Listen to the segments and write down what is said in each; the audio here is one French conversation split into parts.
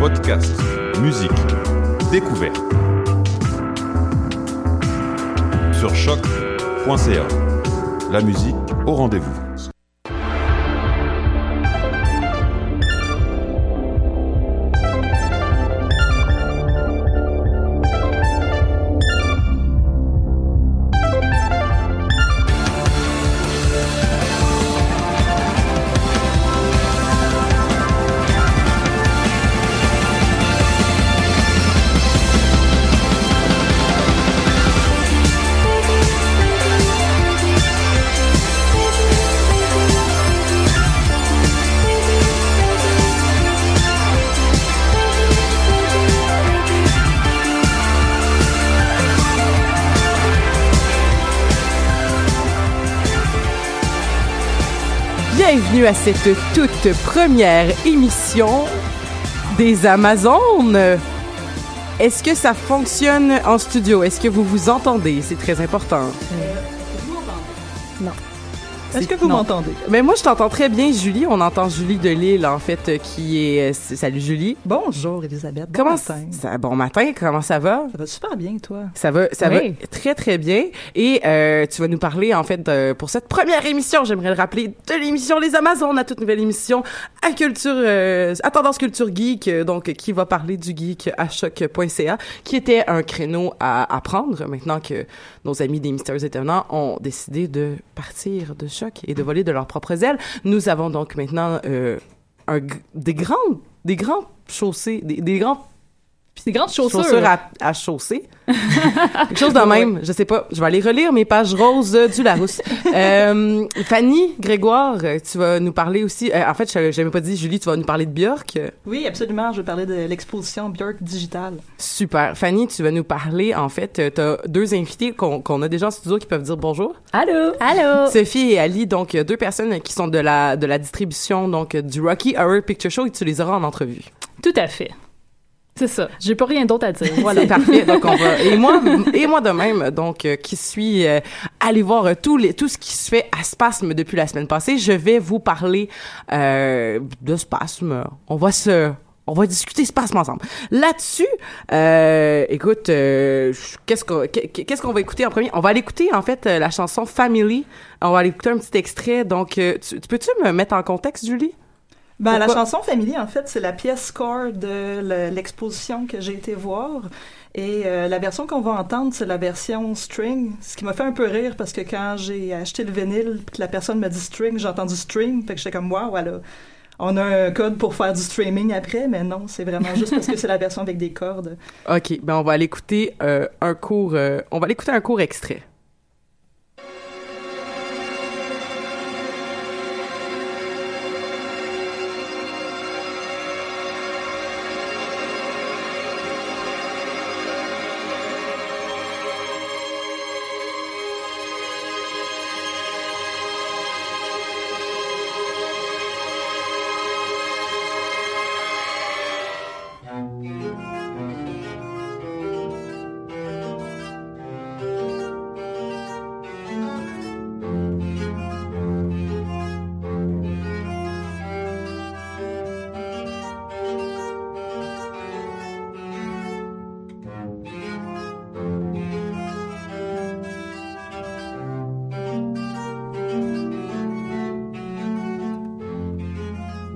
Podcast, musique, découverte. Sur choc.ca. La musique au rendez-vous. À cette toute première émission des Amazones. Est-ce que ça fonctionne en studio? Est-ce que vous vous entendez? C'est très important. Est-ce que vous m'entendez? Mais moi, je t'entends très bien, Julie. On entend Julie de Lille, en fait, euh, qui est... euh, Salut, Julie. Bonjour, Elisabeth. Bon Comment matin. ça... Bon matin, comment ça va? Ça va super bien, toi? Ça va, ça Oui. va très très bien. Et euh, tu vas nous parler en fait de- pour cette première émission, j'aimerais le rappeler, de l'émission Les Amazones, la toute nouvelle émission à culture, euh, à tendance culture geek, euh, donc qui va parler du geek à choc.ca, qui était un créneau à, à prendre maintenant que nos amis des Mystérieux Étonnants ont décidé de partir de et de voler de leurs propres ailes. Nous avons donc maintenant euh, des grandes, des grands chaussées, des, des grands des grandes chaussures. à, à chausser. Quelque chose de même. Je sais pas. Je vais aller relire mes pages roses euh, du Larousse. Euh, Fanny Grégoire, euh, tu vas nous parler aussi. euh, en fait, je n'avais pas dit, Julie, tu vas nous parler de Björk. Euh, Oui, absolument. Je vais parler de l'exposition Björk Digital. Super. Fanny, tu vas nous parler, en fait, tu as deux invités qu'on a déjà en studio qui peuvent dire bonjour. Allô? Allô? Sophie et Ali, donc euh, deux personnes qui sont de la, de la distribution donc euh, du Rocky Horror Picture Show et tu les auras en entrevue. Tout à fait. C'est ça. J'ai pas rien d'autre à dire. Voilà. Parfait. Donc on va et moi et moi de même donc euh, qui suis euh, allé voir euh, tout les tout ce qui se fait à Spasme depuis la semaine passée, je vais vous parler euh, de Spasme. On va se on va discuter Spasme ensemble. Là-dessus, euh, écoute, euh, qu'est-ce qu'on qu'est-ce qu'on va écouter en premier? On va aller écouter en fait la chanson Family. On va aller écouter un petit extrait. Donc, euh, tu peux-tu me mettre en contexte, Julie? Ben, la chanson Family, en fait, c'est la pièce score de le- l'exposition que j'ai été voir. Et euh, la version qu'on va entendre, c'est la version string, ce qui m'a fait un peu rire parce que quand j'ai acheté le vinyle que la personne m'a dit string, j'ai entendu string, fait que j'étais comme wow, elle a, on a un code pour faire du streaming après, mais non, c'est vraiment juste parce que c'est la version avec des cordes. Ok, ben on va aller écouter euh, un court, euh, on va aller écouter un court extrait.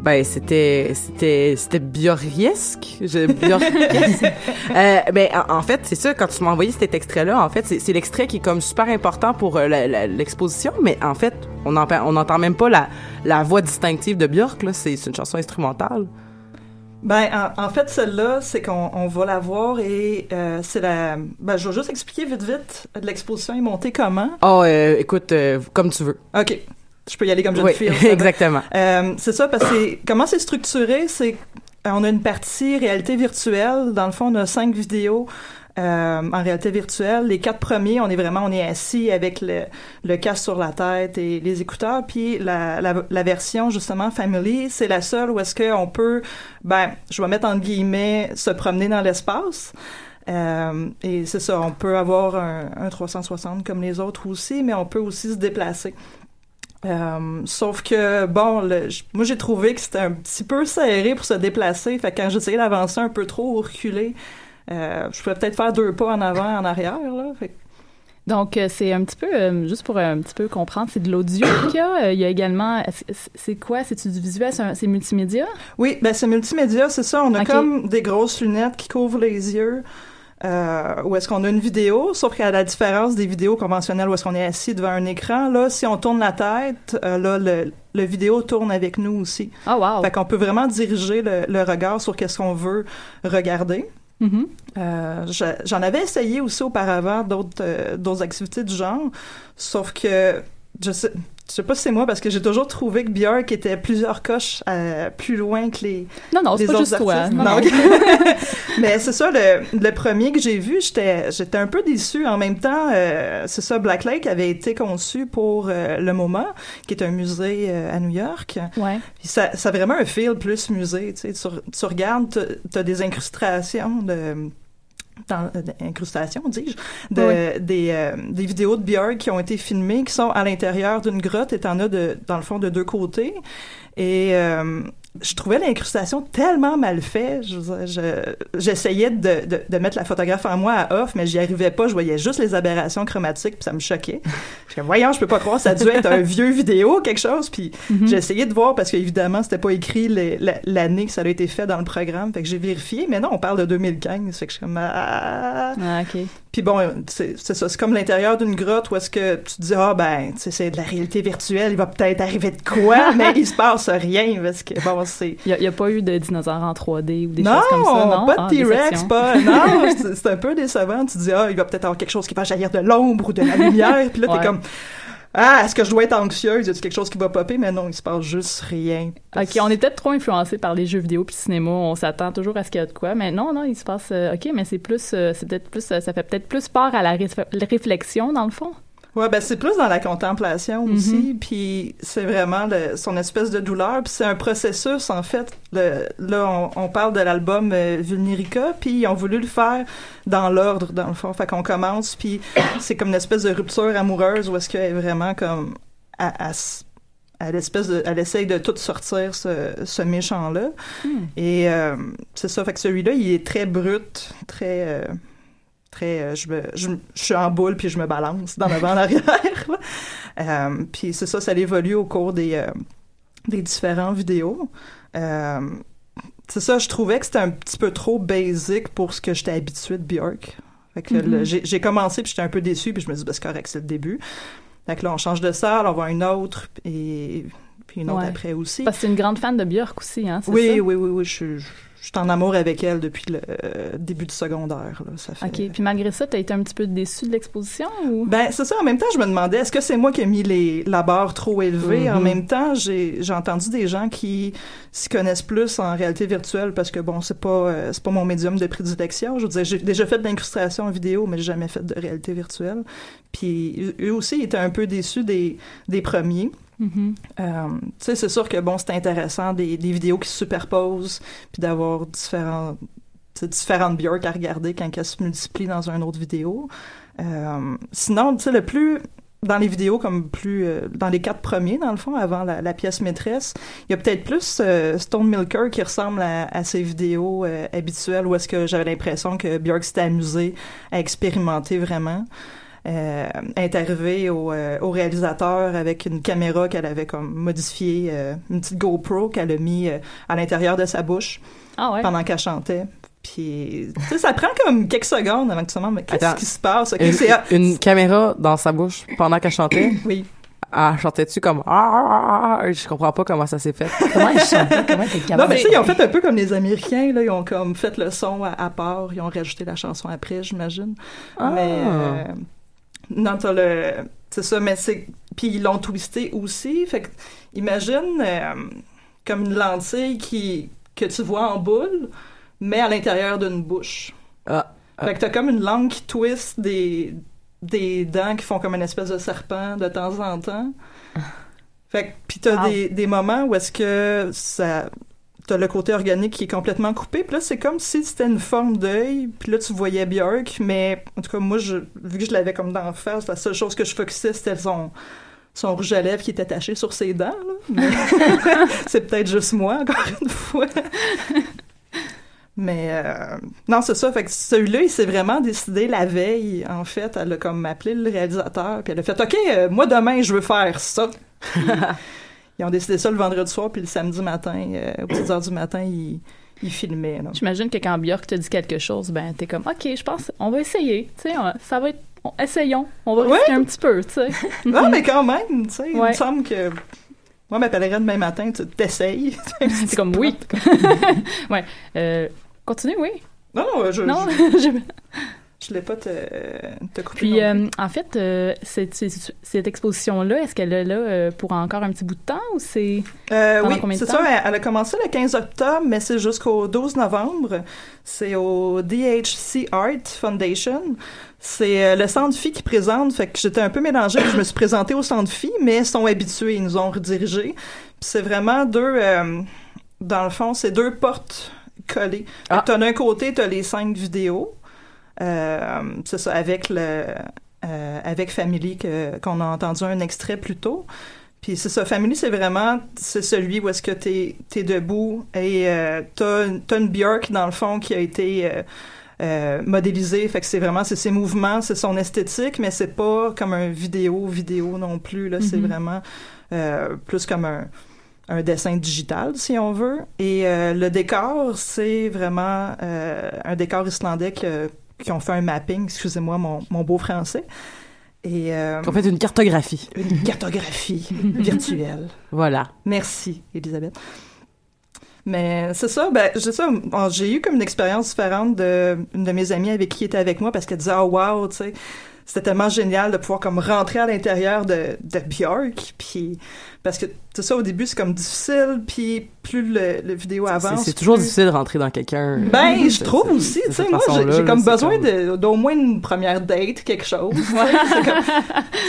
Ben c'était c'était c'était je euh, ben en, en fait c'est ça quand tu m'as envoyé cet extrait là, en fait c'est l'extrait qui est comme super important pour euh, l'exposition, mais en fait on en on n'entend même pas la la voix distinctive de Björk là, c'est une chanson instrumentale. Ben, en, en fait, celle-là, c'est qu'on on va la voir et euh, c'est la... Ben, je vais juste expliquer vite, vite, l'exposition est montée comment. Oh euh, écoute comme tu veux. OK. Je peux y aller comme je Oui, exactement. Euh, c'est ça, parce que c'est- comment c'est structuré, c'est qu'on a une partie réalité virtuelle. Dans le fond, on a cinq vidéos euh, en réalité virtuelle. Les quatre premiers, on est vraiment, on est assis avec le, le casque sur la tête et les écouteurs. Puis la, la, la version, justement, Family, c'est la seule où est-ce qu'on peut, ben, je vais mettre en guillemets, se promener dans l'espace. Euh, et c'est ça, on peut avoir un, un 360 comme les autres aussi, mais on peut aussi se déplacer. Euh, sauf que, bon, le- moi j'ai trouvé que c'était un petit peu serré pour se déplacer. Fait que quand j'essayais d'avancer un peu trop ou reculer, euh, je pouvais peut-être faire deux pas en avant, en arrière. Là. Fait que- Donc, euh, c'est un petit peu, euh, juste pour un petit peu comprendre, c'est de l'audio qu'il y a. Il y a également, c'est quoi? C'est-tu du visuel? C'est C'est multimédia? Oui, ben c'est multimédia, c'est ça. On a comme des grosses lunettes qui couvrent les yeux. Euh, où est-ce qu'on a une vidéo, sauf qu'à la différence des vidéos conventionnelles où est-ce qu'on est assis devant un écran, là, si on tourne la tête, euh, là, le, le vidéo tourne avec nous aussi. Ah, wow! Fait qu'on peut vraiment diriger le, le regard sur qu'est-ce qu'on veut regarder. Mhm. Euh, je- J'en avais essayé aussi auparavant d'autres d'autres activités du genre, sauf que je sais, je sais pas si c'est moi parce que j'ai toujours trouvé que Björk était plusieurs coches euh, plus loin que les Non, non, c'est pas juste toi. Non. Mais c'est ça, le, le premier que j'ai vu, j'étais j'étais un peu déçue. En même temps, euh, c'est ça, Black Lake avait été conçu pour euh, le MoMA, qui est un musée à New York. Ouais. Puis ça, ça a vraiment un feel plus musée. Tu, sais. tu, tu regardes, t'as- t'as des incrustations de dans, euh, dis-je, de, Oui. des, euh, des vidéos de Björk qui ont été filmées, qui sont à l'intérieur d'une grotte et t'en as de, dans le fond de deux côtés. Et euh, je trouvais l'incrustation tellement mal faite. Je veux dire, je- J'essayais de, de, de mettre la photographe en moi à off, mais j'y arrivais pas. Je voyais juste les aberrations chromatiques, puis ça me choquait. Je me voyons, je peux pas croire, ça a dû être un vieux vidéo, quelque chose. Puis j'ai essayé de voir parce qu'évidemment, c'était pas écrit l'année que ça a été fait dans le programme. Fait que j'ai vérifié, mais non, on parle de 2015. Fait que je suis comme ah. Ah, OK. Puis bon, c'est ça, c'est comme l'intérieur d'une grotte où est-ce que tu te dis ah ben, tu sais, c'est de la réalité virtuelle, il va peut-être arriver de quoi, mais il se passe rien parce que bon, c'est Il n'y a, pas eu de dinosaures en 3D ou des non, choses comme ça, non? pas Ah, de T-Rex, déception. pas. Non, c'est un peu décevant. Tu te dis, ah, il va peut-être avoir quelque chose qui va jaillir de l'ombre ou de la lumière. Puis là, Ouais. t'es comme, ah, est-ce que je dois être anxieuse? Y a quelque chose qui va popper? Mais non, il se passe juste rien. OK, on est peut-être trop influencé par les jeux vidéo puis cinéma. On s'attend toujours à ce qu'il y a de quoi. Mais non, non, il se passe... euh, OK, mais c'est plus... euh, c'est peut-être plus... euh, ça fait peut-être plus part à la la réflexion, dans le fond. Ouais, ben c'est plus dans la contemplation Mhm. aussi, puis c'est vraiment le- son espèce de douleur, puis c'est un processus en fait. Le- là, on, on parle de l'album euh, Vulnerica, puis ils ont voulu le faire dans l'ordre dans le fond. Fait qu'on commence, puis c'est comme une espèce de rupture amoureuse où est-ce qu'elle est vraiment comme à, à l'espèce de, elle essaye de tout sortir ce, ce méchant là. Et euh, c'est ça, fait que celui-là, il est très brut, très euh, très euh, je, me, je, je suis en boule puis je me balance dans l'avant en arrière. Euh, puis c'est ça, ça évolue au cours des euh, des différentes vidéos. C'est ça, je trouvais que c'était un petit peu trop basic pour ce que j'étais habituée de Björk. Fait que le- Mhm. j'ai commencé puis j'étais un peu déçue puis je me dis ben, c'est correct, c'est le début. Fait que là on change de salle, on voit une autre et puis une autre Ouais. après aussi. Parce que c'est une grande fan de Björk aussi, hein, c'est Oui, ça? oui, oui, oui, je suis, je suis en amour avec elle depuis le euh, début du secondaire. Là, ça fait... OK. Puis malgré ça, t'as été un petit peu déçu de l'exposition ou? Ben, c'est ça. En même temps, je me demandais, est-ce que c'est moi qui ai mis les, la barre trop élevée? En Mhm. même temps, j'ai, j'ai entendu des gens qui s'y connaissent plus en réalité virtuelle parce que, bon, c'est pas, euh, c'est pas mon médium de prédilection. Je veux dire, j'ai déjà fait de l'incrustation en vidéo, mais j'ai jamais fait de réalité virtuelle. Puis, eux aussi étaient un peu déçus des, des premiers. Euh, c'est sûr que bon, c'est intéressant des, vidéos qui se superposent, puis d'avoir différents, différentes Björk à regarder quand elles se multiplient dans une autre vidéo. Euh, sinon, le plus dans les vidéos comme plus euh, dans les quatre premiers dans le fond avant la, pièce maîtresse il y a peut-être plus Stone Milker qui ressemble à, à ses vidéos habituelles où est-ce que j'avais l'impression que Björk s'était amusé à expérimenter vraiment euh, au, euh, au réalisateur avec une caméra qu'elle avait comme modifiée, euh, une petite GoPro qu'elle a mis euh, à l'intérieur de sa bouche Ah ouais? pendant qu'elle chantait. Puis, tu sais, ça prend comme quelques secondes avant que tu te demandes, mais qu'est-ce qui se passe? Ok, Une, ah, une caméra dans sa bouche pendant qu'elle chantait? Oui. Elle chantait-tu comme ah, ah, ah, ah, je comprends pas comment ça s'est fait. Comment elle chantait? Comment elle était Non, mais tu sais, ils ont fait un peu comme les Américains, là. Ils ont comme fait le son à, à part. Ils ont rajouté la chanson après, j'imagine. Ah. Mais, euh, non, t'as le, c'est ça, mais c'est, puis ils l'ont twisté aussi. Fait que, imagine, euh, comme une lentille qui, que tu vois en boule, mais à l'intérieur d'une bouche. Ah. Fait que t'as comme une langue qui twist des, des dents qui font comme une espèce de serpent de temps en temps. Fait que, puis t'as des, des moments où est-ce que ça, t'as le côté organique qui est complètement coupé, puis là c'est comme si c'était une forme d'œil, puis là tu voyais Björk, mais en tout cas moi, je, vu que je l'avais comme d'en face, la seule chose que je focusais c'était son son rouge à lèvres qui était attaché sur ses dents. C'est peut-être juste moi, encore une fois. Mais euh, non, c'est ça. Fait que celui-là, il s'est vraiment décidé la veille. En fait, elle a comme appelé le réalisateur, puis elle a fait OK, euh, moi demain, je veux faire ça. Ils ont décidé ça le vendredi soir, puis le samedi matin, euh, aux petites heures du matin, ils, ils filmaient. J'imagine que quand Björk te dit quelque chose, ben t'es comme OK, je pense, on va essayer. Tu sais, ça va être. on- essayons. On va Ouais. risquer un petit peu, tu sais. Non, mais quand même, tu sais, il me semble que moi, m'appellerait demain matin, tu t'essayes. C'est comme oui. ouais. Euh, continue, oui. Non, non, je, Non, je, je- voulais pas te, te couper. Puis, euh, en fait, euh, cette, exposition-là, est-ce qu'elle est là euh, pour encore un petit bout de temps ou c'est. Euh, oui, c'est ça. Elle, elle a commencé le 15 octobre, mais c'est jusqu'au 12 novembre. C'est au DHC Art Foundation. C'est euh, le centre Phi qui présente. Fait que j'étais un peu mélangée. Je me suis présentée au centre Phi, mais ils sont habitués. Ils nous ont redirigés. C'est vraiment deux... euh, dans le fond, c'est deux portes collées. Ah. T'as d'un côté, t'as les cinq vidéos. Euh, c'est ça, avec le... euh, avec Family qu'on a entendu un extrait plus tôt. Puis c'est ça, Family, c'est vraiment, c'est celui où est-ce que t'es es debout et euh, t'as une Björk, dans le fond, qui a été euh, euh, modélisée. Fait que c'est vraiment, c'est ses mouvements, c'est son esthétique, mais c'est pas comme un vidéo, vidéo non plus. Là, c'est Mhm. vraiment plus comme un, un dessin digital, si on veut. Et le décor, c'est vraiment un décor islandais que- qui ont fait un mapping, excusez-moi mon, mon beau français. Et euh, On fait une cartographie. une cartographie virtuelle. Voilà. Merci, Elisabeth. Mais c'est ça, ben, j'ai ça, bon, j'ai eu comme une expérience différente de une de mes amies avec qui était avec moi parce qu'elle disait, oh wow, tu sais, c'était tellement génial de pouvoir comme rentrer à l'intérieur de, de Björk, puis parce que c'est ça au début c'est comme difficile, puis plus le, le vidéo avance, c'est toujours plus- difficile de rentrer dans quelqu'un. ben, je trouve aussi, tu sais, moi, j'ai- comme besoin comme- d'au moins une première date, quelque chose. tu sais,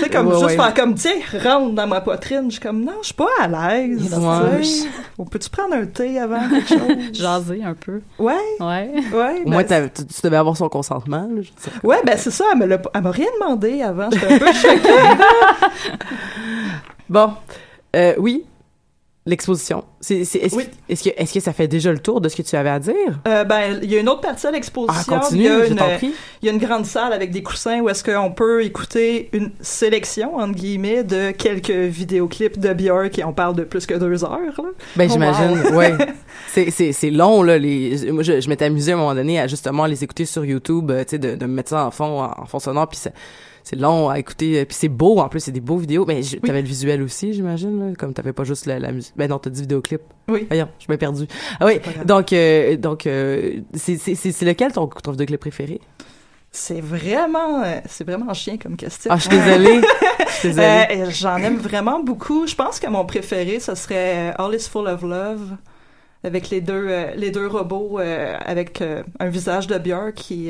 c'est comme, comme Ouais, juste ouais. faire comme, tiens, rentre dans ma poitrine. Je suis comme, non, je suis pas à l'aise. Sais. On peut-tu prendre un thé avant quelque chose? Jaser un peu. Ouais, Ouais. ouais. Au moins, ben, tu, tu devais avoir son consentement. là, je sais pas. Ouais, ben c'est ça, elle m'a rien demandé avant, j'étais un peu choquée. Bon, euh, oui, l'exposition. C'est, c'est- est-ce, Oui. est-ce que, est-ce que ça fait déjà le tour de ce que tu avais à dire? Euh, ben, il y a une autre partie à Ah, l'exposition. continue, il y a une, prie. Il y a une grande salle avec des coussins où est-ce qu'on peut écouter une sélection, entre guillemets, de quelques vidéoclips de Björk et on parle de plus que deux heures, là. Ben, Oh, j'imagine, wow. ouais. c'est c'est c'est long là les moi je, je m'étais amusée à un moment donné à justement les écouter sur YouTube euh, tu sais de, de me mettre ça en fond en fond sonore puis c'est c'est long à écouter euh, puis c'est beau en plus c'est des beaux vidéos mais je- t'avais le visuel aussi j'imagine là, comme t'avais pas juste la, la musique. Ben non t'as dit vidéoclip. Oui. voyons je m'ai perdu. Ah oui donc euh, donc euh, c'est c'est c'est c'est lequel ton ton vidéoclip préféré? C'est vraiment, euh, c'est vraiment chien comme question. ah je suis désolée. Je désolée. Euh, J'en aime vraiment beaucoup. Je pense que mon préféré, ce serait All is Full of Love, avec les deux, les deux robots avec un visage de Björk qui,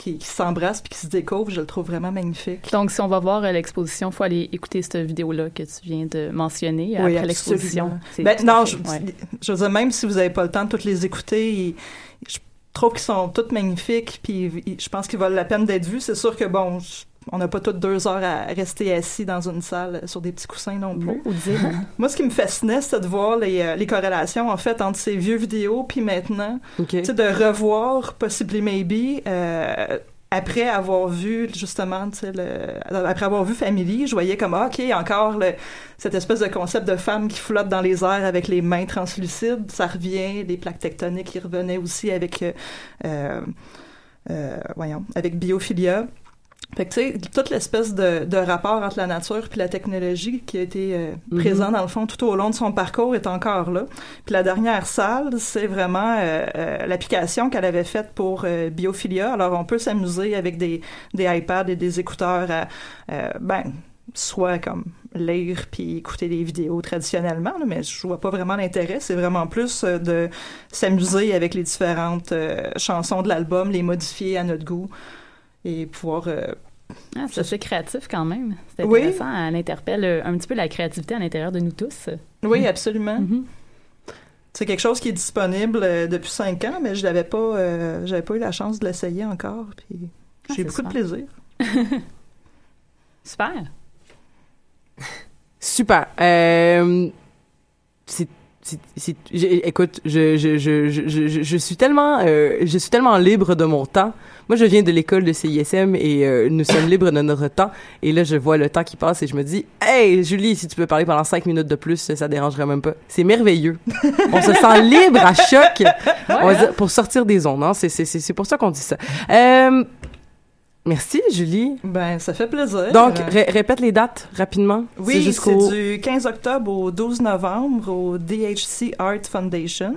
qui, qui s'embrasse puis qui se découvre. Je le trouve vraiment magnifique. Donc, si on va voir euh, l'exposition, il faut aller écouter cette vidéo-là que tu viens de mentionner Oui, après l'exposition. Ben, non, fait- je, ouais. je veux dire, même si vous n'avez pas le temps de toutes les écouter, je trouve qu'ils sont toutes magnifiques, puis je pense qu'ils valent la peine d'être vus. C'est sûr que, bon, je- on n'a pas toutes deux heures à rester assis dans une salle sur des petits coussins non plus. Moi, ce qui me fascinait, c'était de voir les, euh, les corrélations, en fait, entre ces vieux vidéos puis maintenant. Tu sais, de revoir Possibly Maybe euh, après avoir vu, justement, tu sais, le- après avoir vu Family, je voyais comme, ah, OK, encore le, cette espèce de concept de femme qui flotte dans les airs avec les mains translucides, ça revient, les plaques tectoniques qui revenaient aussi avec, euh, voyons, avec Biophilia. Fait que, tu sais, toute l'espèce de, de rapport entre la nature puis la technologie qui a été euh, Mhm. présent, dans le fond, tout au long de son parcours est encore là. Puis la dernière salle, c'est vraiment euh, euh, l'application qu'elle avait faite pour euh, Biophilia. Alors, on peut s'amuser avec des, des iPads et des écouteurs à, euh, ben, soit comme lire puis écouter des vidéos traditionnellement, là, mais je vois pas vraiment l'intérêt. C'est vraiment plus de s'amuser avec les différentes euh, chansons de l'album, les modifier à notre goût et pouvoir euh, Ah, c'est assez créatif quand même. C'est Oui. intéressant. Elle interpelle euh, un petit peu la créativité à l'intérieur de nous tous. Oui, absolument. Mhm. C'est quelque chose qui est disponible euh, depuis cinq ans, mais je l'avais pas, euh, j'avais pas eu la chance de l'essayer encore. Puis Ah, j'ai beaucoup de plaisir. Super. Super. Euh, c'est écoute, je, je, je, je, suis tellement, euh, je suis tellement libre de mon temps. Moi, je viens de l'école de CISM et euh, nous sommes libres de notre temps. Et là, je vois le temps qui passe et je me dis, hey, Julie, si tu peux parler pendant cinq minutes de plus, ça dérangerait même pas. C'est merveilleux. On se sent libre à choc. Dire, pour sortir des ondes, hein. C'est pour ça qu'on dit ça. Euh, merci, Julie. Ben, ça fait plaisir. Donc, ré- répète les dates rapidement. Oui, c'est du 15 octobre au 12 novembre au DHC Art Foundation.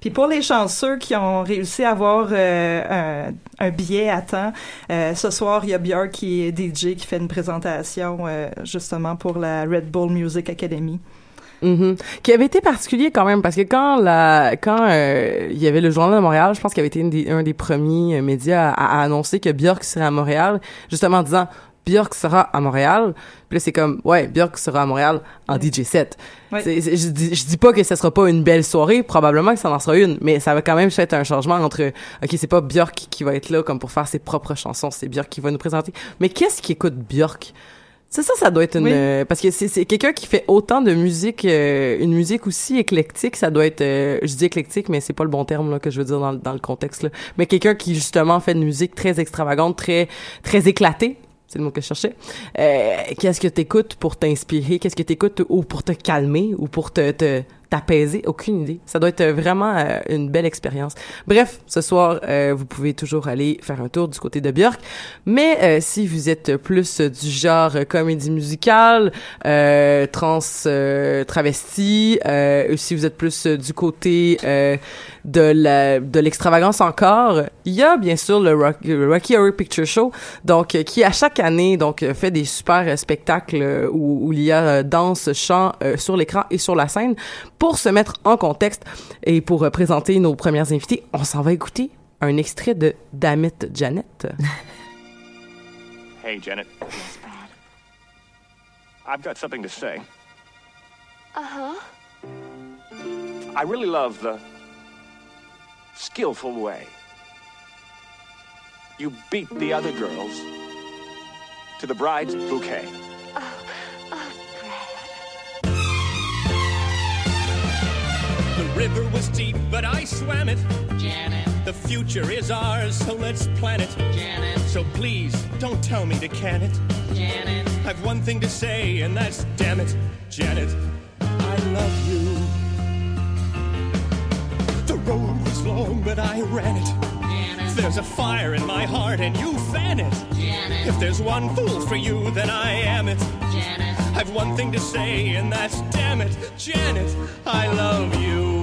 Puis pour les chanceux qui ont réussi à avoir euh, un, un billet à temps, euh, ce soir, il y a Björk qui est DJ qui fait une présentation euh, justement pour la Red Bull Music Academy. Mhm. Qui avait été particulier quand même parce que quand la quand euh, il y avait le journal de Montréal, je pense qu'il avait été des- un des premiers euh, médias à, à annoncer que Björk serait à Montréal, justement en disant Björk sera à Montréal. Puis là c'est comme ouais Björk sera à Montréal en DJ set. Ouais. Je dis je dis pas que ce sera pas une belle soirée, probablement que ça en sera une, mais ça va quand même être un changement entre ok c'est pas Björk qui va être là comme pour faire ses propres chansons, c'est Björk qui va nous présenter. Mais qu'est-ce qui écoute Björk? C'est ça, ça doit être une Oui. euh, parce que c'est c'est quelqu'un qui fait autant de musique, euh, une musique aussi éclectique. Ça doit être, euh, je dis éclectique, mais c'est pas le bon terme là que je veux dire dans, le- dans le contexte là. Mais quelqu'un qui justement fait une musique très extravagante, très très éclatée. C'est le mot que je cherchais. Euh, Qu'est-ce que t'écoutes pour t'inspirer? Qu'est-ce que t'écoutes ou pour te calmer ou pour te te- t'apaiser Aucune idée. Ça doit être vraiment euh, une belle expérience. Bref, ce soir, euh, vous pouvez toujours aller faire un tour du côté de Björk. Mais euh, si vous êtes plus du genre comédie musicale, euh, trans euh, travesti, si vous êtes plus du côté de la de l'extravagance encore, il y a bien sûr le, Rock- le Rocky Horror Picture Show, donc qui à chaque année donc fait des super spectacles où, où il y a danse, chant sur l'écran et sur la scène. Pour se mettre en contexte et pour euh, présenter nos premières invités, on s'en va écouter un extrait de Damit Janet. Hey, Janet. I've got something to say. Uh huh. I really love the skillful way you beat the other girls to the bride's bouquet. River was deep, but I swam it. Janet. The future is ours, so let's plan it. Janet. So please, don't tell me to can it. Janet. I've one thing to say, and that's damn it, Janet. I love you. home, but I ran it. If there's a fire in my heart and you fan it. Janet. If there's one fool for you, then I am it. Janet. I've one thing to say, and that's damn it, Janet, I love you.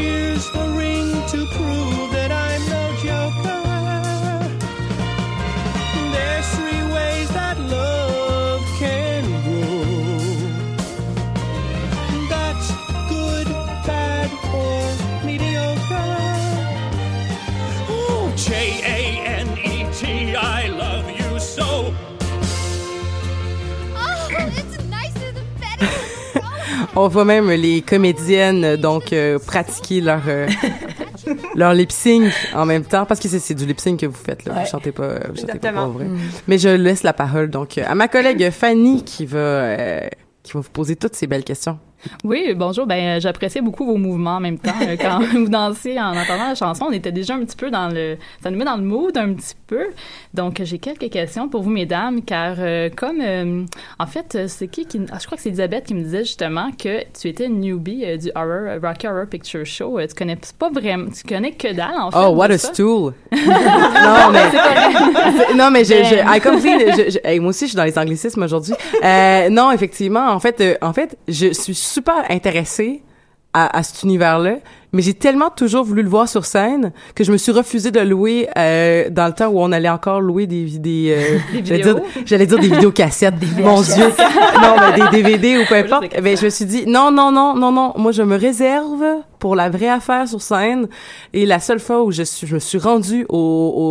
Here's the ring to prove that I'm On voit même les comédiennes donc euh, pratiquer leur euh, leur lip sync en même temps parce que c'est du lip sync que vous faites là, Ouais. vous chantez pas, vous chantez pas pour vrai. Mm. Mais je laisse la parole donc à ma collègue Fanny qui va euh, qui va vous poser toutes ces belles questions. Oui, bonjour. Ben, euh, j'appréciais beaucoup vos mouvements en même temps. Euh, Quand vous dansez en entendant la chanson, on était déjà un petit peu dans le, ça nous met dans le mood un petit peu. Donc, j'ai quelques questions pour vous, mesdames, car euh, comme, euh, en fait, c'est qui qui, ah, je crois que c'est Elisabeth qui me disait justement que tu étais une newbie euh, du horror, Rocky Horror Picture Show. Tu connais pas vraiment, tu connais que dalle en fait. Oh, what a ça. stool! non, mais, non, mais je, je, Ben. I complete- je- je- hey, moi aussi, je suis dans les anglicismes aujourd'hui. Non, effectivement, en fait, en fait, je suis super intéressée à, à cet univers-là, mais j'ai tellement toujours voulu le voir sur scène que je me suis refusée de louer euh, dans le temps où on allait encore louer des des, euh, Des j'allais vidéos? dire j'allais dire des vidéocassettes. Mon VHS. Dieu, non, mais des DVD ou peu importe. des Ben je me suis dit non non non non non, moi je me réserve pour la vraie affaire sur scène. Et la seule fois où je suis je me suis rendue au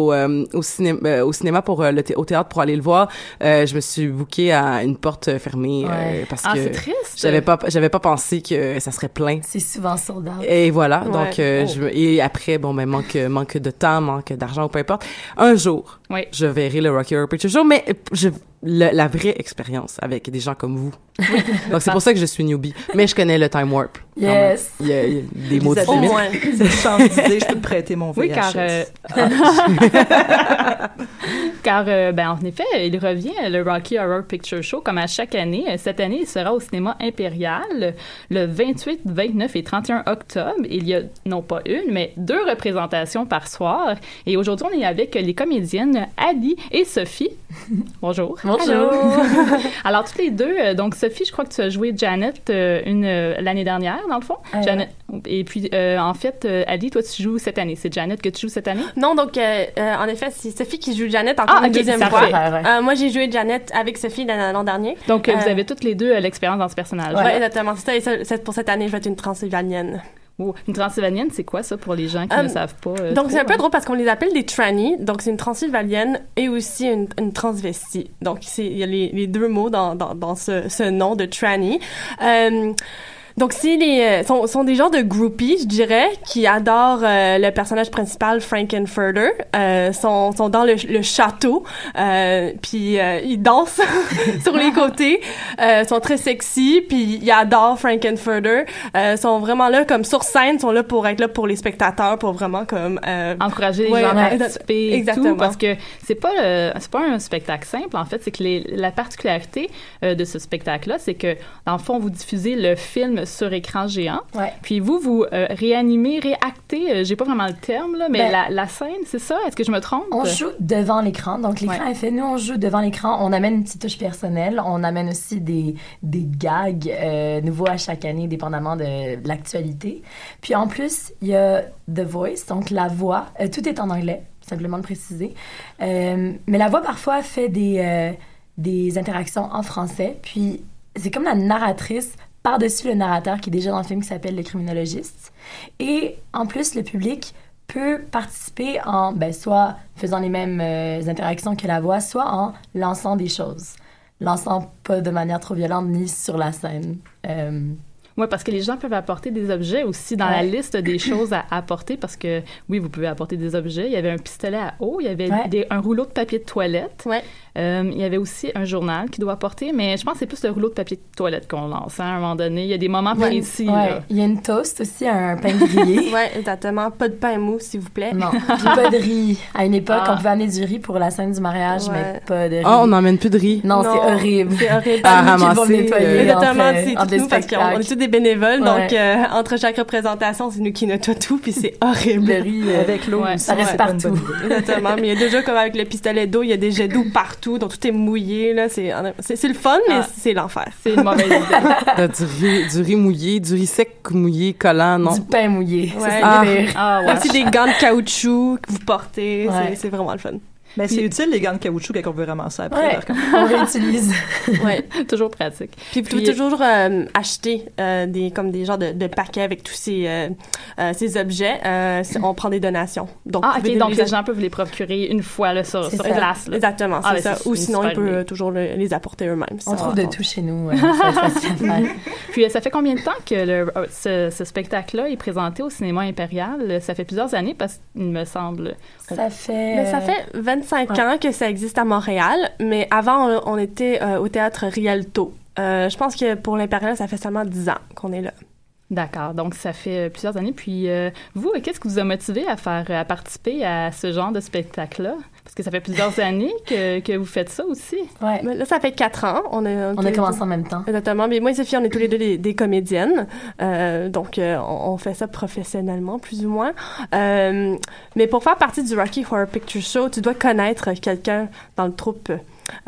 au, euh, au cinéma euh, au cinéma pour euh, le thé- au théâtre pour aller le voir, euh, je me suis booké à une porte fermée euh, Ouais. parce Ah, que c'est triste. j'avais pas j'avais pas pensé que ça serait plein. C'est souvent sold out. Et voilà, Ouais. donc euh, Oh. je et après bon ben manque manque de temps, manque d'argent ou peu importe. Un jour, Oui. je verrai le Rocky Horror Picture Show, mais je le- la vraie expérience avec des gens comme vous. donc c'est pour ça que je suis newbie, mais je connais le time warp. Yes. Il y a, il y a des mots une chance d'idée, je peux te prêter mon VHS. Oui, car, euh, car euh, ben, en effet, il revient, le Rocky Horror Picture Show, comme à chaque année. Euh, Cette année, il sera au cinéma impérial le 28, 29 et 31 octobre. Il y a non pas une, mais deux représentations par soir. Et aujourd'hui, on est avec les comédiennes Ali et Sophie. Bonjour. Bonjour. Alors, toutes les deux, euh, donc Sophie, je crois que tu as joué Janet euh, une euh, l'année dernière, dans le fond. Euh, Janet. Et puis, euh, en fait, Ali, toi, tu joues cette année. C'est Janet que tu joues cette année? Non, donc, en effet, c'est Sophie qui joue Janet encore Ah, une ok, deuxième ça fois. Ouais, moi, j'ai joué Janet avec Sophie l'an dernier. Donc, vous avez toutes les deux l'expérience dans ce personnage. Ouais, exactement. C'est ça, et ça, c'est pour cette année, je vais être une transylvanienne. Une transylvanienne, c'est quoi ça pour les gens qui Euh, ne savent pas? euh, donc, c'est un peu hein? drôle parce qu'on les appelle des trannies. Donc, c'est une transylvanienne et aussi une, une transvestie. Donc, il y a les, les deux mots dans, dans, dans ce, ce nom de tranny. Euh, donc, c'est les, euh, sont, sont des genres de groupies, je dirais, qui adorent euh, le personnage principal, Frankenfurter. Euh, sont, sont dans le, le château, euh, puis euh, ils dansent sur les côtés, euh, sont très sexy, puis ils adorent Frankenfurter. Euh, sont vraiment là comme sur scène, sont là pour être là pour les spectateurs, pour vraiment comme euh, encourager les ouais, gens à participer exactement. tout parce que c'est pas c'est pas un spectacle simple en fait c'est que les- la particularité euh, de ce spectacle là c'est que dans le fond vous diffusez le film sur écran géant puis vous vous euh, réanimez réactez euh, j'ai pas vraiment le terme là mais Ben, la, la scène c'est ça? Est-ce que je me trompe? On joue devant l'écran. Donc, l'écran est fait. Nous, on joue devant l'écran. On amène une petite touche personnelle. On amène aussi des, des gags euh, nouveaux à chaque année, dépendamment de l'actualité. Puis, en plus, il y a The Voice, donc la voix. Euh, tout est en anglais, simplement le préciser. Euh, mais la voix, parfois, fait des, des interactions en français. Puis, c'est comme la narratrice par-dessus le narrateur qui est déjà dans le film qui s'appelle Le criminologiste. Et en plus, le public peut participer en ben, soit faisant les mêmes euh, interactions que la voix, soit en lançant des choses. Lançant pas de manière trop violente ni sur la scène. Euh, Oui, parce que les gens peuvent apporter des objets aussi dans la Ouais. liste des choses à apporter, parce que oui, vous pouvez apporter des objets. Il y avait un pistolet à eau, il y avait Ouais. des- un rouleau de papier de toilette. Euh, il y avait aussi un journal qui doit porter, mais je pense que c'est plus le rouleau de papier de toilette qu'on lance hein, à un moment donné. Il y a des moments Ouais. précis. Ouais. là. Il y a une toast aussi, un pain grillé. ouais, exactement. Pas de pain mou, s'il vous plaît. Non, puis pas de riz. À une époque, Ah. on pouvait amener du riz pour la scène du mariage, Ouais. mais pas de riz. Ah, on n'emmène plus de riz. Non, Non, c'est horrible. c'est horrible. Pas À ramasser, nettoyer euh, Exactement, entre- c'est entre tout les nous parce qu'on on spectacles. est tous des bénévoles, Ouais. donc euh, entre chaque représentation, c'est nous qui nettoie tout, puis c'est horrible. Le riz, euh, Avec l'eau, Ouais. ça reste Ouais. partout. Exactement, mais il y a déjà comme avec le pistolet d'eau, il y a des jets d'eau partout, donc tout est mouillé là, c'est c'est c'est le fun, mais Ah. c'est l'enfer. C'est une mauvaise idée. Du riz, du riz mouillé, du riz sec mouillé, collant, non? Du pain mouillé. Ça, Ouais. Ah. Ah ouais. aussi des gants de caoutchouc que vous portez, Ouais. c'est- c'est vraiment le fun. Mais c'est utile, les gants de caoutchouc, quand on veut ramasser après. Ouais, on réutilise. Ouais. Toujours pratique. Puis vous pouvez toujours euh, acheter euh, des comme des genres de, de paquets avec tous ces euh, ces objets. Euh, on prend des donations. Donc Ah, ok, donc les gens peuvent les procurer une fois là, sur, C'est sur ça. place. là. Exactement, Ah, c'est ben, ça. Ou sinon, ils peuvent toujours le- les apporter eux-mêmes. On Ça, trouve de tout chez nous. Ça. Puis ça fait combien de temps que le- ce, ce spectacle-là est présenté au cinéma impérial? Ça fait plusieurs années parce qu'il me semble. Ça fait. Mais ça fait 25 Ouais. ans que ça existe à Montréal, mais avant, on, on était euh, au théâtre Rialto. Euh, je pense que pour l'Impérial, ça fait seulement 10 ans qu'on est là. D'accord, donc ça fait euh, plusieurs années. Puis euh, vous, qu'est-ce qui vous a motivé à faire, à participer à ce genre de spectacle-là? Parce que ça fait plusieurs années que, que vous faites ça aussi. Ouais. Mais là, ça fait 4 ans. On a, On a commencé en même temps. Exactement. Mais moi et Sophie, on est tous les deux des, des comédiennes. Euh, donc, euh, on, on fait ça professionnellement, plus ou moins. Euh, mais pour faire partie du Rocky Horror Picture Show, tu dois connaître quelqu'un dans le troupe.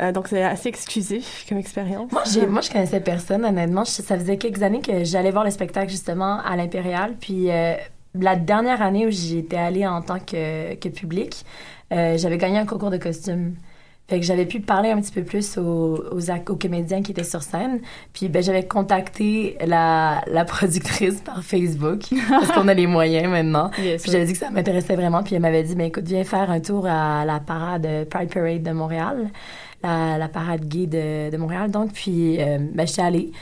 Euh, donc, c'est assez exclusif comme expérience. Moi, j'ai, moi, je connaissais personne, honnêtement. Je- ça faisait quelques années que j'allais voir le spectacle, justement, à l'Impérial. Puis, euh, la dernière année où j'étais allée en tant que, que public, euh, j'avais gagné un concours de costumes. Fait que j'avais pu parler un petit peu plus aux, aux, aux comédiens qui étaient sur scène. Puis ben, j'avais contacté la, la productrice par Facebook parce qu'on a les moyens maintenant. Yes, Puis j'avais dit que ça m'intéressait vraiment. Puis elle m'avait dit, ben écoute, viens faire un tour à la parade Pride Parade de Montréal, la, la parade gay de, de Montréal. Donc, puis euh, ben, j'étais allée.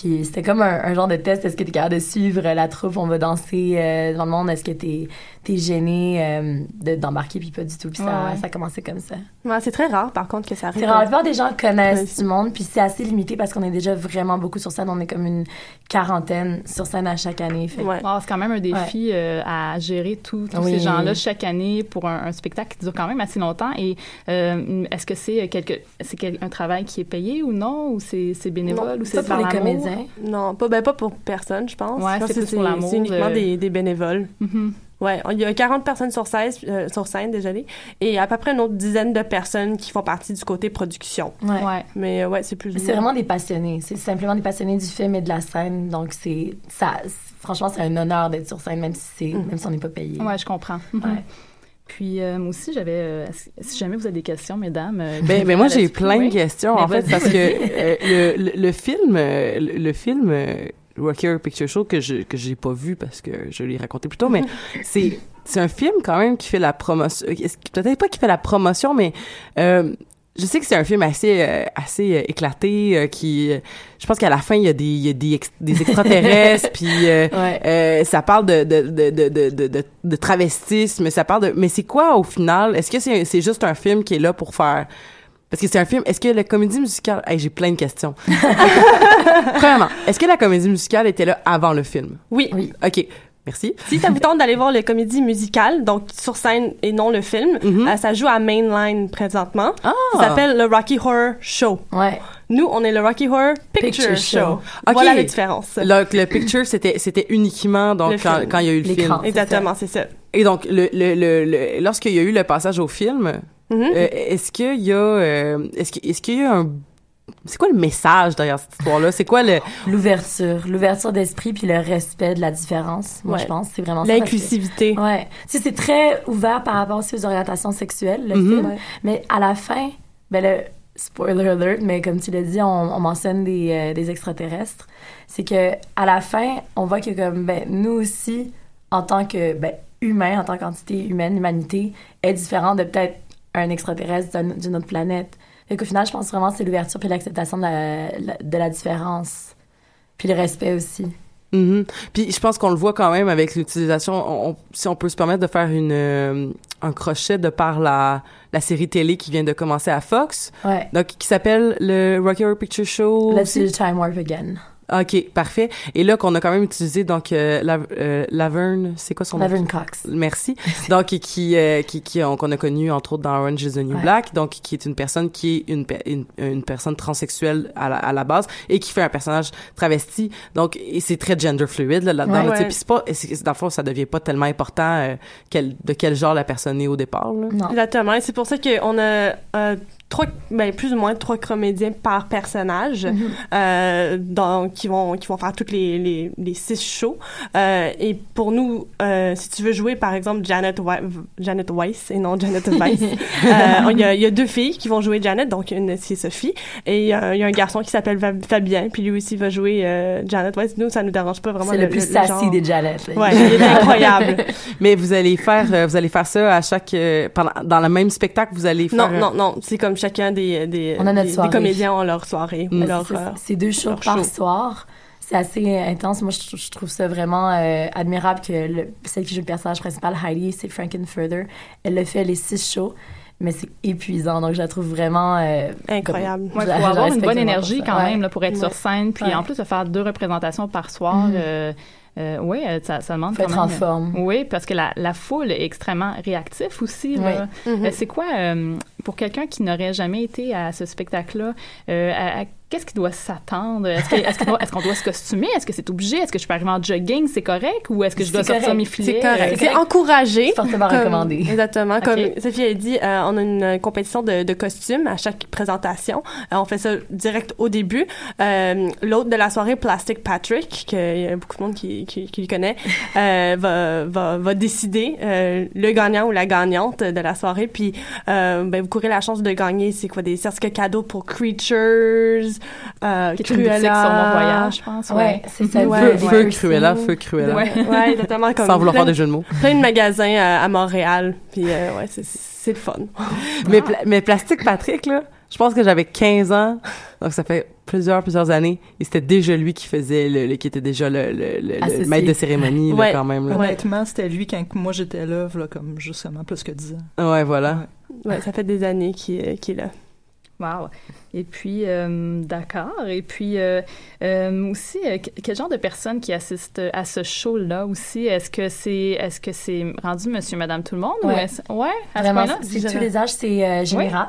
Puis c'était comme un, un genre de test. Est-ce que tu es capable de suivre la troupe? On va danser euh, dans le monde. Est-ce que tu es, gêné euh, de- d'embarquer? Puis pas du tout? Puis ça, Ouais, ça a commencé comme ça. Ouais, c'est très rare, par contre, que ça arrive. C'est rare. La plupart des gens connaissent du monde, puis c'est assez limité parce qu'on est déjà vraiment beaucoup sur scène. On est comme une quarantaine sur scène à chaque année. Fait. que- Ouais. Wow, c'est quand même un défi euh, à gérer tous Oui. ces gens-là chaque année pour un, un spectacle qui dure quand même assez longtemps. Et euh, est-ce que c'est quelque, c'est quel- un travail qui est payé ou non, ou c'est c'est bénévole, Non, ou c'est pas par les? Comédiens. Non, pas, ben, pas pour personne, je pense. Ouais, c'est pour l'amour C'est uniquement de- des, des bénévoles. Mhm. Ouais, il y a 40 personnes sur scène, euh, sur scène désolé, et à peu près une autre dizaine de personnes qui font partie du côté production. Ouais. Ouais. Mais euh, ouais, c'est plus. C'est vraiment des passionnés. C'est simplement des passionnés du film et de la scène. Donc, c'est ça. Franchement, c'est un honneur d'être sur scène, même si, c'est, Mm. même si on n'est pas payé. Ouais, je comprends. Ouais. Puis euh, moi aussi, j'avais. euh, si- jamais vous avez des questions, mesdames. euh, Ben, ben moi, j'ai plein de questions, Mais en fait, vas-y, parce que euh, le, le, film, euh, le, le film euh, Rocky Picture Show que je que j'ai pas vu parce que je l'ai raconté plus tôt, mais c'est c'est un film quand même qui fait la promotion. Peut-être pas qui fait la promotion, mais euh, je sais que c'est un film assez euh, assez euh, éclaté euh, qui euh, je pense qu'à la fin il y a des il y a des, ex- des extraterrestres puis euh, Ouais. euh, ça parle de de, de, de, de, de, de, de travestisme ça parle de mais c'est quoi au final? Est-ce que c'est c'est juste un film qui est là pour faire parce que c'est un film est-ce que la comédie musicale hey, j'ai plein de questions premièrement est-ce que la comédie musicale était là avant le film? Oui. Oui. ok merci Si ça vous tente d'aller voir les comédies musicales, donc sur scène et non le film, Mhm. euh, ça joue à Mainline présentement. ah Ça s'appelle le Rocky Horror Show. Ouais. Nous, on est le Rocky Horror Picture, Picture Show. Show. Ok. Voilà la différence. le, le picture c'était c'était uniquement donc Le quand, film. quand il y a eu le film L'écran. Exactement, c'est ça. et donc le le le, le- lorsqu'il y a eu le passage au film Mhm. Euh, est-ce qu'il y a euh, est-ce que- est-ce qu'il y a un c'est quoi le message derrière cette histoire là c'est quoi le L'ouverture. L'ouverture d'esprit puis le respect de la différence. Moi, Ouais. je pense. C'est vraiment ça. parce que- L'inclusivité. Ouais. Tu sais, c'est très ouvert par rapport aussi aux orientations sexuelles, le Mhm. film. Mais à la fin, ben le spoiler alert, mais comme tu l'as dit, on, on mentionne des, euh, des extraterrestres. C'est que à la fin, on voit que comme ben nous aussi, en tant que ben humain, en tant qu'entité humaine, l'humanité est différente de peut-être un extraterrestre d'un- d'une autre planète. Fait qu'au final, je pense vraiment que c'est l'ouverture puis l'acceptation de la, la- de la différence. Puis le respect aussi. Mhm. Puis je pense qu'on le voit quand même avec l'utilisation, on- on- si on peut se permettre de faire une euh, un crochet de par la, la série télé qui vient de commencer à Fox. Ouais. Donc, qui s'appelle le Rocky Horror Picture Show. Let's do the time warp again. OK, parfait. Et là, qu'on a quand même utilisé, donc, euh, la, euh, Laverne, c'est quoi son nom? Laverne Cox. Merci. Donc, qui, euh, qui, qui, on- qu'on a connu, entre autres, dans Orange is the New Ouais. Black. Donc, qui est une personne qui est une, une, une personne transsexuelle à la, à la base et qui fait un personnage travesti. Donc, et c'est très gender fluid, là, là-dedans. Ouais. là, tu sais. Ouais. Puis c'est pas, et c'est- dans le fond, ça devient pas tellement important, euh, quel, de quel genre la personne est au départ, là. Exactement. Et c'est pour ça qu'on a euh, trois, ben, plus ou moins trois comédiens par personnage, Mhm. euh, donc, qui vont, qui vont faire toutes les, les, les six shows. Euh, et pour nous, euh, si tu veux jouer, par exemple, Janet, Wei- Janet Weiss et non Janet Weiss, il y, y a deux filles qui vont jouer Janet, donc une, c'est Sophie, et il y a un garçon qui s'appelle Fab- Fabien, puis lui aussi va jouer Janet Weiss. Nous, ça nous dérange pas vraiment. C'est le plus sassy genre. des Janet. là. Ouais, il est incroyable. Mais vous allez faire, vous allez faire ça à chaque, pendant, dans le même spectacle, vous allez faire. Non, non, non. C'est comme chacun des, des, On a notre des, comédiens ont leur soirée. Mais leur, c'est- euh, c'est deux shows par show. soir. C'est assez intense. Moi, je, trou- je trouve ça vraiment euh, admirable que le, celle qui joue le personnage principal, Heidi, c'est Frankenfurter. Elle le fait les six shows, mais c'est épuisant. Donc, je la trouve vraiment euh, incroyable. comme- Ouais, je la- faut avoir une bonne énergie quand Ouais. même là, pour être sur scène. Puis Ouais. en plus de faire deux représentations par soir, euh, euh, oui, ça, ça demande Faut quand être même. en forme. Oui, parce que la, la foule est extrêmement réactive aussi. là. Oui. Mhm. Euh, C'est quoi, euh, pour quelqu'un qui n'aurait jamais été à ce spectacle-là, euh, à- à- qu'est-ce qu'il doit s'attendre? Est-ce que- est-ce qu'on doit, est-ce qu'on doit se costumer? Est-ce que c'est obligé? Est-ce que je peux arriver en jogging? C'est correct? Ou est-ce que je dois sortir mes filets? C'est correct. Euh, C'est encouragé. C'est fortement Comme- recommandé. Exactement. Comme Sophie a dit, euh, on a une compétition de, de costumes à chaque présentation. Euh, on fait ça direct au début. Euh, L'autre de la soirée, Plastic Patrick, qu'il y a beaucoup de monde qui, qui, qui le connaît, euh, va, va, va décider euh, le gagnant ou la gagnante de la soirée. Puis, euh, ben, vous courez la chance de gagner, c'est quoi, des certificats cadeaux pour Creatures, euh, Qui est Mont-Royal, je pense, ouais. Ouais, c'est ça. Ouais, Feu, ouais. feu Cruella, feu Cruella. Ouais, ouais, exactement. Comme Sans vouloir plein faire de- des jeux de mots. Plein de magasins à, à Montréal. Puis, euh, ouais, c'est- c'est le fun. Mais, pla- mais Plastique Patrick, là, je pense que j'avais 15 ans, donc ça fait plusieurs, plusieurs années, et c'était déjà lui qui faisait, le, le- qui était déjà le, le, le- maître de cérémonie, là, quand même. Là. Honnêtement, c'était lui quand moi j'étais là, là, comme justement plus que 10 ans. Ouais, voilà. Ouais, ça fait des années qu'il qu'il est là. Wow. Et puis, euh, d'accord. Et puis, euh, euh, aussi, euh, que- quel genre de personnes qui assistent à ce show-là aussi? Est-ce que c'est est-ce que c'est rendu monsieur, madame, tout le monde? Ou Ouais. est-ce- ouais, à ce Vraiment, point-là? c'est tous les âges, c'est euh, général.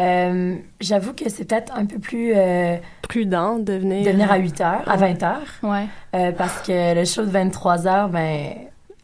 Euh, J'avoue que c'est peut-être un peu plus... euh, Prudent de venir... de venir à 8 heures, à 20 heures. Ouais. Euh, parce que le show de 23 heures, ben,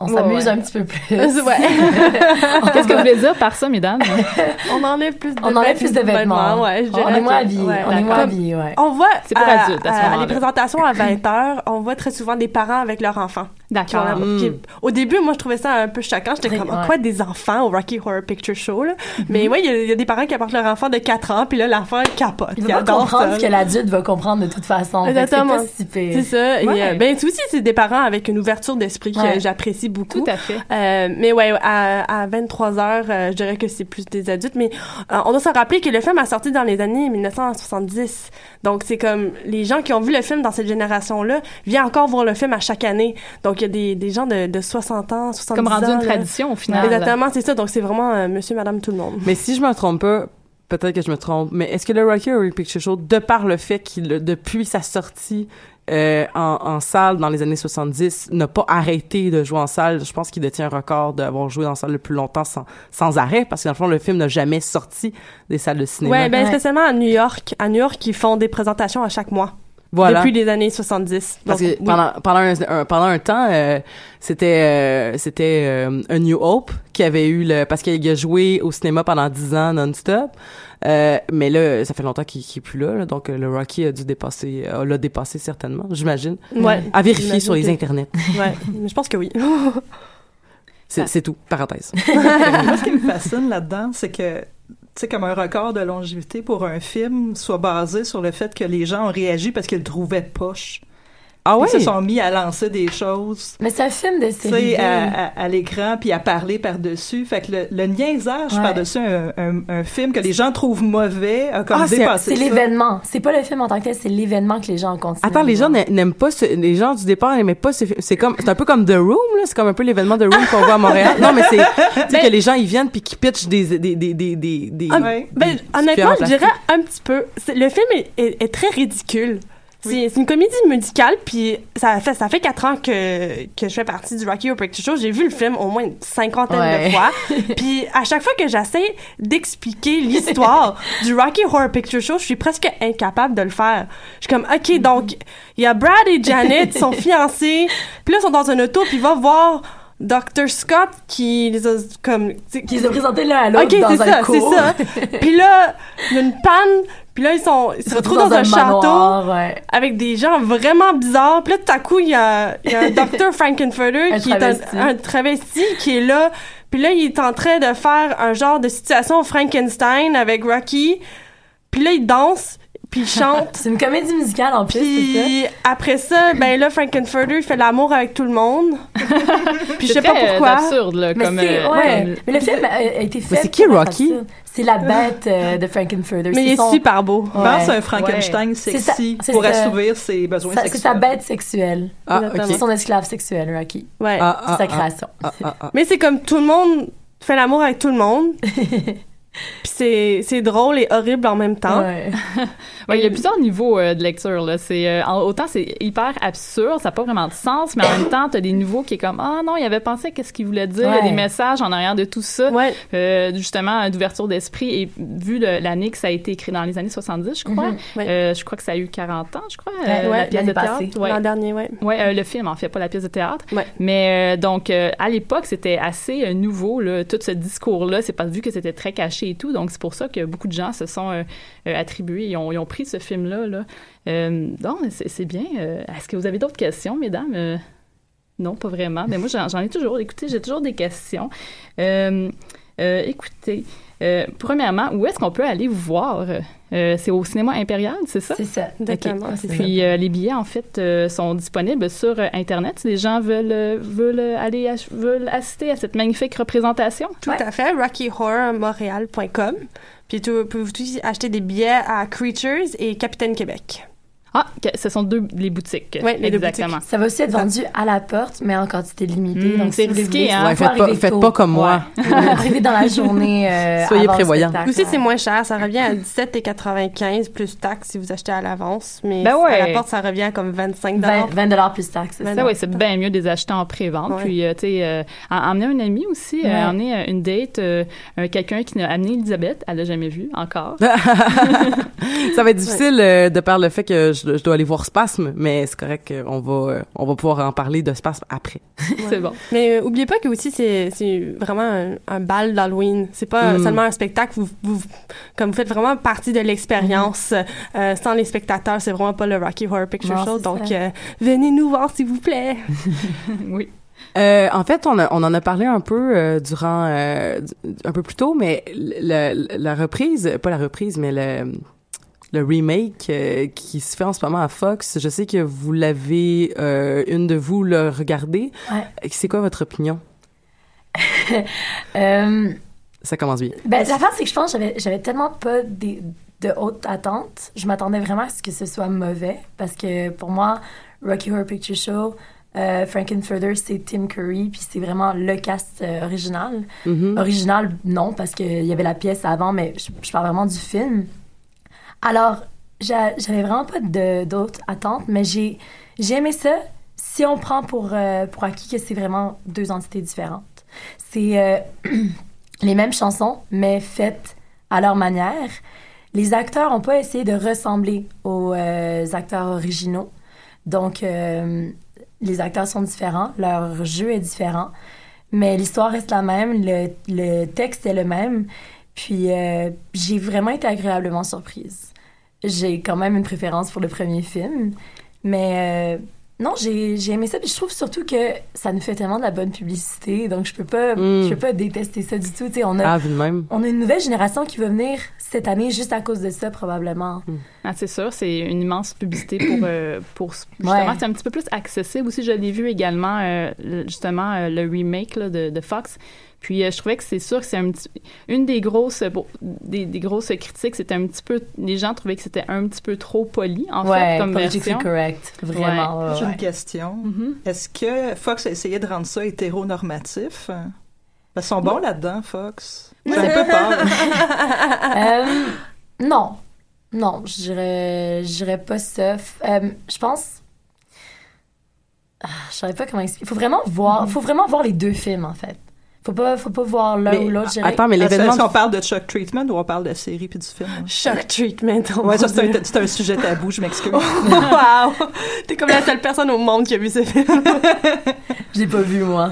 on s'amuse ouais. un petit peu plus. Ouais. Qu'est-ce que vous voulez dire par ça, mesdames? On enlève plus de On enlève plus de vêtements. Ouais, je On est moins que- habillés, ouais, on est moins d'accord. habillés, ouais. On voit C'est pour à- adultes à ce à moment-là. les présentations à 20 heures, on voit très souvent des parents avec leurs enfants. D'accord. Mm. qui- au début, moi, je trouvais ça un peu choquant. J'étais comme, ouais. quoi, des enfants au Rocky Horror Picture Show, là? Mais oui, il y a- il y, a des parents qui apportent leur enfant de 4 ans, puis là, l'enfant, capote. Il Il va comprendre ce que l'adulte va comprendre de toute façon. Exactement. C'est pas si. C'est ça. Et, Ouais. euh, ben, c'est aussi, c'est des parents avec une ouverture d'esprit que Ouais. j'apprécie beaucoup. Tout à fait. Euh, mais ouais, à, à 23 heures, euh, je dirais que c'est plus des adultes. Mais euh, on doit se rappeler que le film a sorti dans les années 1970. Donc, c'est comme les gens qui ont vu le film dans cette génération-là viennent encore voir le film à chaque année. Donc, il y a des, des gens de, de 60 ans, 70 Comme rendu ans. une là. tradition, au final. Exactement, c'est ça. Donc, c'est vraiment euh, monsieur, madame, tout le monde. Mais si je me trompe pas, peut-être que je me trompe, mais est-ce que le Rocky Horror Picture Show, de par le fait qu'il, depuis sa sortie euh, en, en salle dans les années 70, n'a pas arrêté de jouer en salle, je pense qu'il détient un record d'avoir joué en salle le plus longtemps sans, sans arrêt, parce que dans le fond, le film n'a jamais sorti des salles de cinéma. Ouais, ben, Ouais. spécialement à New York. À New York, ils font des présentations à chaque mois. Voilà. Depuis les années 70. Parce Donc, que oui. pendant pendant un, un- pendant un temps euh, c'était euh, c'était euh, A New Hope qui avait eu le parce qu'il a joué au cinéma pendant 10 ans non-stop euh, mais là ça fait longtemps qu'il qu'il est plus là, là, donc euh, le Rocky a dû dépasser euh, l'a dépassé certainement j'imagine Ouais. à vérifier sur les que- internets Ouais, mais je pense que oui. c'est c'est tout parenthèse Moi, ce qui me fascine là-dedans, c'est que, tu sais, comme un record de longévité pour un film soit basé sur le fait que les gens ont réagi parce qu'ils le trouvaient poche. Ah ouais? Ils se sont mis à lancer des choses. Mais c'est un film de tu série. à, à, à l'écran, puis à parler par-dessus. Fait que le, le niaisage Ouais. par-dessus un, un, un film que les gens trouvent mauvais a comme Ah, c'est dépassé c'est l'événement. C'est pas le film en tant que tel, c'est l'événement que les gens continuent. Attends, les gens n'a- n'aiment pas ce, les gens du départ n'aimaient pas ce film. C'est comme, c'est un peu comme The Room, là. C'est comme un peu l'événement The Room qu'on voit à Montréal. Non, mais c'est, tu sais, que les gens, ils viennent puis qu'ils pitchent des, des, des, des, des, des Ah, ben, honnêtement, je dirais un petit peu. Le film est, est- est très ridicule. C'est c'est une comédie musicale, puis ça fait, ça fait quatre ans que, que je fais partie du Rocky Horror Picture Show. J'ai vu le film au moins une cinquantaine Ouais. de fois. puis à chaque fois que j'essaie d'expliquer l'histoire du Rocky Horror Picture Show, je suis presque incapable de le faire. Je suis comme, OK, donc, il y a Brad et Janet, sont fiancés, puis là, ils sont dans un auto, puis ils vont voir Dr. Scott qui les a comme... Qui les a présentés l'un à l'autre OK, dans c'est un ça, cours. c'est ça. puis là, il y a une panne, puis là, ils, sont, ils se retrouvent dans, un, château manoir, ouais. avec des gens vraiment bizarres. Puis là, tout à coup, il y a, il y a un Dr. Frankenfurter qui est un, un travesti qui est là. Puis là, il est en train de faire un genre de situation Frankenstein avec Rocky. Puis là, il danse, puis il chante. c'est une comédie musicale en plus, c'est Puis après ça, ben là, Frankenfurter il fait l'amour avec tout le monde. puis je sais C'est pas très pourquoi. absurde, là, Mais comme, c'est, euh, ouais. comme- Mais le film a, a été fait. Mais c'est qui, Rocky? C'est la bête euh, de Frankenfurter. Mais il C'est est son- super beau. Je pense à un Frankenstein Ouais. C'est sa- sexy c'est pour sa- assouvir ses besoins sa- C'est sexuels. sa bête sexuelle. Ah, C'est son esclave sexuel, Rocky. Ouais. Ah, ah, C'est sa ah, création. ah, ah, ah. Mais c'est comme tout le monde fait l'amour avec tout le monde. Puis c'est, c'est drôle et horrible en même temps. Ouais. Ouais, il y a plusieurs niveaux euh, de lecture. Là. C'est, euh, autant c'est hyper absurde, ça n'a pas vraiment de sens, mais en même temps, tu as des niveaux qui est comme Ah non, il avait pensé à qu'est-ce qu'il voulait dire. Il y a des messages en arrière de tout ça. Ouais. Euh, justement, d'ouverture d'esprit. Et vu l'année que ça a été écrit dans les années 70, je crois, Mhm. Je crois que ça a eu 40 ans, je crois, la pièce de théâtre. L'an dernier, ouais. Ouais, le film en fait, pas la pièce de théâtre. Mais donc à l'époque, c'était assez nouveau là, tout ce discours-là. C'est pas vu que c'était très caché et tout. Donc c'est pour ça que beaucoup de gens se sont euh, euh, attribués, ils ont, pris ce film-là. Là. Euh, donc c'est bien. Euh, Est-ce que vous avez d'autres questions, mesdames? Non, pas vraiment. Mais moi, j'en ai toujours. Écoutez, j'ai toujours des questions. Écoutez, premièrement, où est-ce qu'on peut aller vous voir? Euh, C'est au cinéma impérial, c'est ça? C'est ça. Exactement, Ok. c'est puis euh, les billets, en fait, euh, sont disponibles sur Internet si les gens veulent, veulent aller veulent assister à cette magnifique représentation. Tout à fait. RockyHorrorMontréal.com. Puis tu peux aussi acheter des billets à Creatures et Capitaine Québec. Ah, que- ce sont deux les boutiques. Les deux exactement. Ça va aussi être vendu à la porte, mais en quantité limitée. Mm, donc, c'est si risqué, voulez, hein. Ouais, faites pas, faites comme moi. Ouais. Arriver dans la journée. euh, Soyez prévoyants. Aussi, ouais. c'est moins cher. Ça revient à 17,95 plus taxes si vous achetez à l'avance. Mais Ben ouais. à la porte, ça revient à comme 25 20, 20 dollars plus taxes. c'est Ben ça. Ça, oui, c'est bien mieux de les acheter en pré-vente. Ouais. Puis, euh, tu sais, euh, en- emmener un ami aussi, euh, emmener euh, une date, euh, un- quelqu'un qui n'a amené Elisabeth, elle l'a jamais vue encore. ça va être difficile euh, de par le fait que je, je dois aller voir Spasme, mais c'est correct, euh, on va, on va pouvoir en parler de Spasme après. c'est bon. Mais euh, oubliez pas que aussi c'est c'est vraiment un, un bal d'Halloween. C'est pas Mm. seulement un spectacle. Vous, vous comme vous faites vraiment partie de l'expérience. Euh, sans les spectateurs, c'est vraiment pas le Rocky Horror Picture Non, Show. Donc euh, venez nous voir s'il vous plaît. oui. Euh, en fait, on, a- on en a parlé un peu euh, durant euh, un peu plus tôt, mais la, la reprise, pas la reprise, mais le le remake euh, qui se fait en ce moment à Fox. Je sais que vous l'avez euh, une de vous le regardé. Ouais. C'est quoi votre opinion? Euh, Ça commence bien. Ben, l'affaire, c'est que je pense que j'avais, tellement pas des- de hautes attentes. Je m'attendais vraiment à ce que ce soit mauvais. Parce que pour moi, Rocky Horror Picture Show, euh, Frankenfurter, c'est Tim Curry, puis c'est vraiment le cast euh, original. Mhm. Original, non, parce qu'il y avait la pièce avant, mais je, je parle vraiment du film. Alors, j'a- j'avais vraiment pas d'autres attentes, mais j'ai, aimé ça si on prend pour, euh, pour acquis que c'est vraiment deux entités différentes. C'est euh, les mêmes chansons, mais faites à leur manière. Les acteurs n'ont pas essayé de ressembler aux euh, acteurs originaux. Donc, les acteurs sont différents, leur jeu est différent, mais l'histoire reste la même, le, le texte est le même. Puis, j'ai vraiment été agréablement surprise. J'ai quand même une préférence pour le premier film, mais euh, non, j'ai j'ai aimé ça, puis je trouve surtout que ça nous fait tellement de la bonne publicité, donc je peux pas, Mm. je peux pas détester ça du tout. On a, Ah, même. on a une nouvelle génération qui va venir cette année juste à cause de ça probablement. Ah, c'est sûr, c'est une immense publicité pour, euh, pour justement, Ouais. c'est un petit peu plus accessible aussi. Je l'ai vu également, euh, le- justement, euh, le remake là, de, de Fox. Puis euh, je trouvais que c'est sûr que c'est un petit, une des grosses, bon, des, des grosses critiques, c'était un petit peu, les gens trouvaient que c'était un petit peu trop poli en Ouais, fait comme version. correct, vraiment, ouais, J'ai une question. Mm-hmm. Est-ce que Fox a essayé de rendre ça hétéronormatif? Qu'ils sont bons là-dedans, Fox. J'ai un peu peur. Euh, non, non, je dirais, je dirais pas ça. Euh, je pense. Ah, je savais pas comment expliquer. Faut vraiment voir, faut vraiment voir les deux films en fait. Faut pas, faut pas voir l'un ou l'autre. attends, mais l'événement Est-ce qu'on parle de Shock Treatment ou on parle de série puis du film? Shock Treatment. oh Ouais, ça, c'est un, sujet tabou, je m'excuse. wow! T'es comme la seule personne au monde qui a vu ce film. Je l'ai pas vu, moi.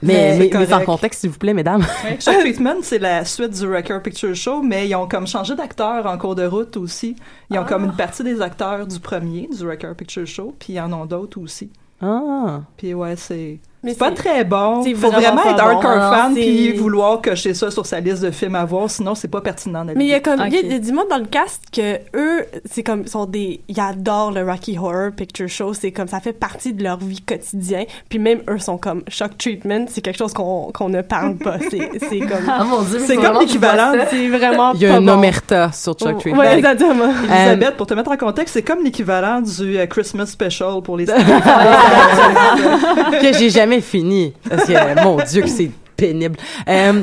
Mais, mais, mais sans contexte, s'il vous plaît, mesdames. Shock Treatment, c'est la suite du Record Picture Show, mais ils ont comme changé d'acteur en cours de route aussi. Ils ont comme une partie des acteurs du premier, du Record Picture Show, puis ils en ont d'autres aussi. Ah. Puis ouais, c'est... Mais C'est pas très bon. Faut vraiment être bon. hardcore fan puis vouloir cocher ça sur sa liste de films à voir, sinon c'est pas pertinent. Mais il y a comme, il y a- Ok. il y a du monde dans le cast que eux, c'est comme, sont des, ils adorent le Rocky Horror Picture Show, c'est comme, ça fait partie de leur vie quotidienne, puis même eux sont comme, shock treatment, c'est quelque chose qu'on, qu'on ne parle pas, c'est, c'est comme, Ah, mon Dieu, C'est comme l'équivalent. c'est vraiment Il y a un bon. omerta sur Chuck Oh, Treatment. Ouais, exactement. Elisabeth, pour te mettre en contexte, c'est comme l'équivalent du euh, Christmas Special pour les que j'ai jamais fini. Parce que, mon Dieu, que c'est pénible. Euh,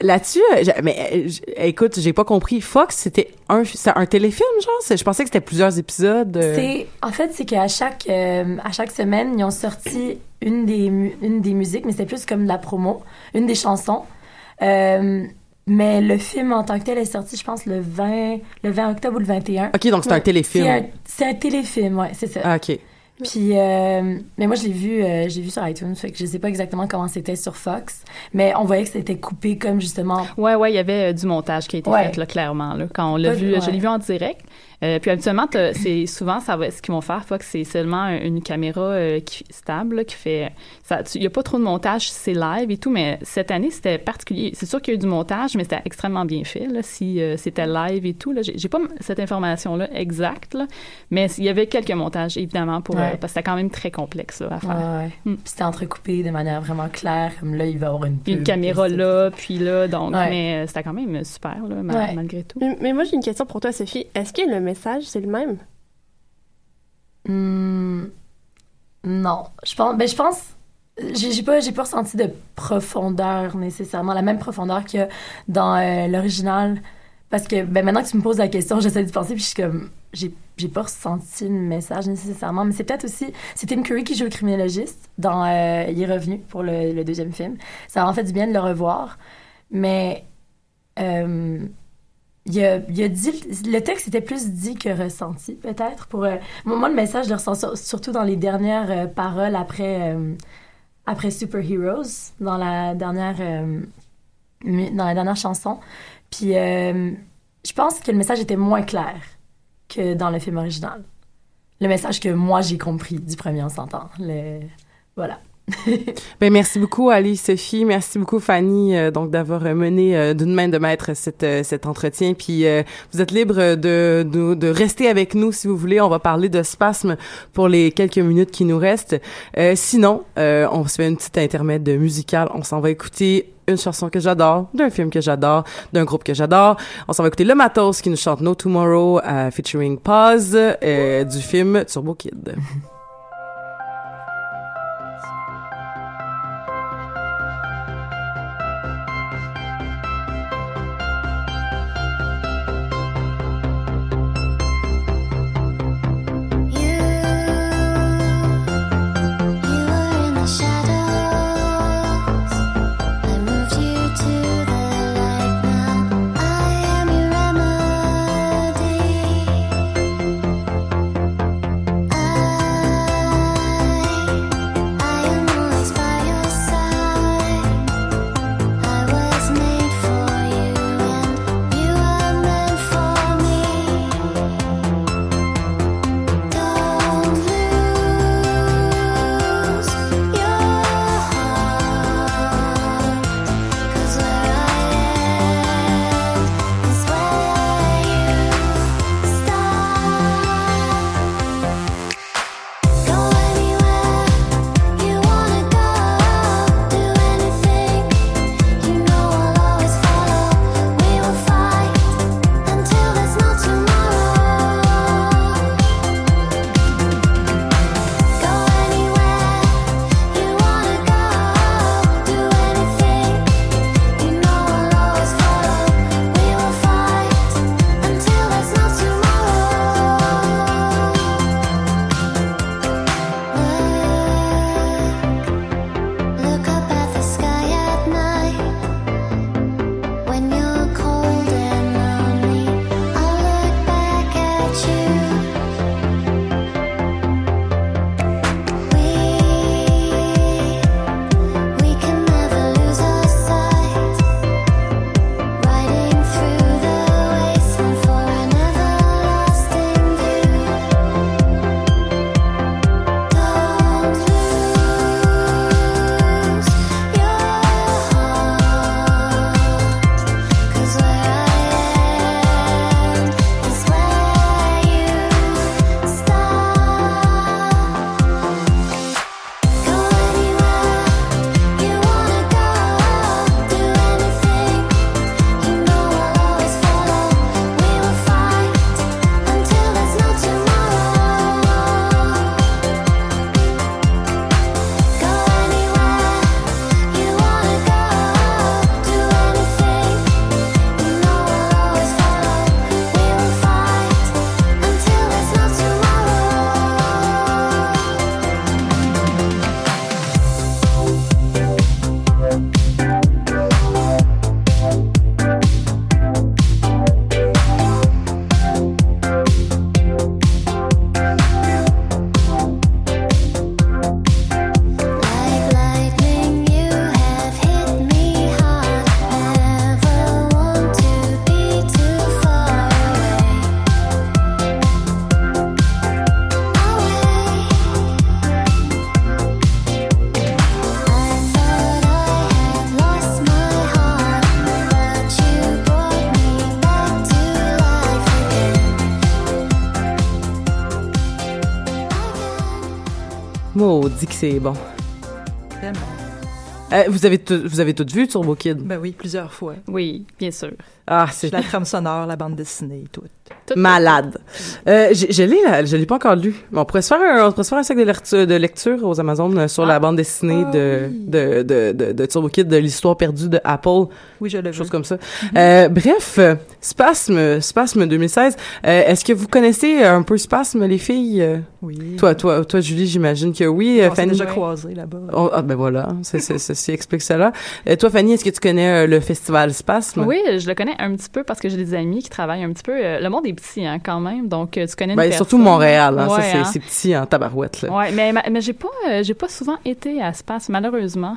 Là-dessus, mais euh, j- écoute, j'ai pas compris. Fox, c'était un, un téléfilm, genre? Je pensais que c'était plusieurs épisodes. euh. C'est en fait c'est qu'à chaque euh, à chaque semaine ils ont sorti une des une des musiques mais c'était plus comme de la promo une des chansons mais le film en tant que tel est sorti je pense le 20 le 20 octobre ou le 21 Ok, donc c'est un téléfilm. c'est un, c'est un téléfilm ouais c'est ça Ah, ok. Puis euh, mais moi je l'ai vu euh, je l'ai vu sur iTunes fait que je sais pas exactement comment c'était sur Fox mais on voyait que c'était coupé comme justement Ouais, ouais, il y avait euh, du montage qui a été Ouais. fait, là, clairement, là, quand on l'a vu. Je l'ai vu en direct. Euh, puis habituellement, c'est souvent, ça va, ce qu'ils vont faire, Fox, c'est seulement une caméra euh, qui, stable, là, qui fait... Il n'y a pas trop de montage, c'est live et tout, mais cette année, c'était particulier. C'est sûr qu'il y a eu du montage, mais c'était extrêmement bien fait, là, si euh, c'était live et tout. Là, j'ai pas cette information-là exacte, là, mais il y avait quelques montages, évidemment, pour, Ouais. euh, parce que c'était quand même très complexe là, à faire. Ouais, ouais. Puis c'était entrecoupé de manière vraiment claire comme là il va y avoir une a une pub, caméra là, puis là, donc, Ouais. mais euh, c'était quand même super, là, ma- Ouais. malgré tout. Mais, mais moi, j'ai une question pour toi, Sophie. Est-ce que le c'est le même? Hmm, non, je pense. Ben, je pense. J'ai pas, pas ressenti de profondeur nécessairement, la même profondeur a dans euh, l'original. Parce que ben, maintenant que tu me poses la question, j'essaie de penser, puis je suis comme. J'ai pas ressenti le message nécessairement, mais c'est peut-être aussi. C'est Tim Curry qui joue le criminologiste dans. euh, il est revenu pour le, le deuxième film. Ça a en fait du bien de le revoir, mais. euh, il a, dit, le texte était plus dit que ressenti, peut-être. Pour euh, moi, le message, je le ressens sur- surtout dans les dernières euh, paroles après, euh, après Superheroes, dans la dernière, euh, dans la dernière chanson. Puis, je pense que le message était moins clair que dans le film original. Le message que moi j'ai compris du premier, on s'entend. Le... Voilà. Ben, merci beaucoup, Ali, Sophie. Merci beaucoup, Fanny, euh, donc d'avoir euh, mené euh, d'une main de maître cette, euh, cet entretien. Puis euh, vous êtes libre de, de, de rester avec nous si vous voulez. On va parler de spasme pour les quelques minutes qui nous restent. Sinon, on se fait une petite intermède musicale. On s'en va écouter une chanson que j'adore, d'un film que j'adore, d'un groupe que j'adore. On s'en va écouter Le Matos qui nous chante No Tomorrow featuring euh, du film Turbo Kid. dit que c'est bon. Vraiment. Euh, vous avez tout- vous avez toutes vu Turbo Kid Ben oui, plusieurs fois. Oui, bien sûr. Ah, c'est La trame sonore, la bande dessinée, tout. malade. Euh, je l'ai, là, je l'ai pas encore lu. On pourrait se faire un, on pourrait se faire un sac de lecture, de lecture aux Amazones euh, sur la bande dessinée de, de, de, de, de Turbo Kid, de l'histoire perdue de Apple. Oui, je l'ai vu. Chose comme ça. Euh, bref, euh, Spasme, Spasme 2016. Euh, est-ce que vous connaissez un peu Spasme, les filles? Euh, Oui. Toi, toi, toi, Julie, j'imagine que oui. Euh, On s'est Fanny? déjà croisés là-bas. Oh, ah ben voilà, c'est, ceci explique cela. Euh, toi, Fanny, est-ce que tu connais euh, le festival Spasme? Oui, je le connais un petit peu parce que j'ai des amis qui travaillent un petit peu. euh, le monde est petit, hein, quand même. Donc, euh, tu connais une Ben, personne. surtout Montréal, hein, ça, c'est, hein. c'est petit en tabarouette. Là. Ouais, mais, mais j'ai pas, euh, j'ai pas souvent été à Space, malheureusement.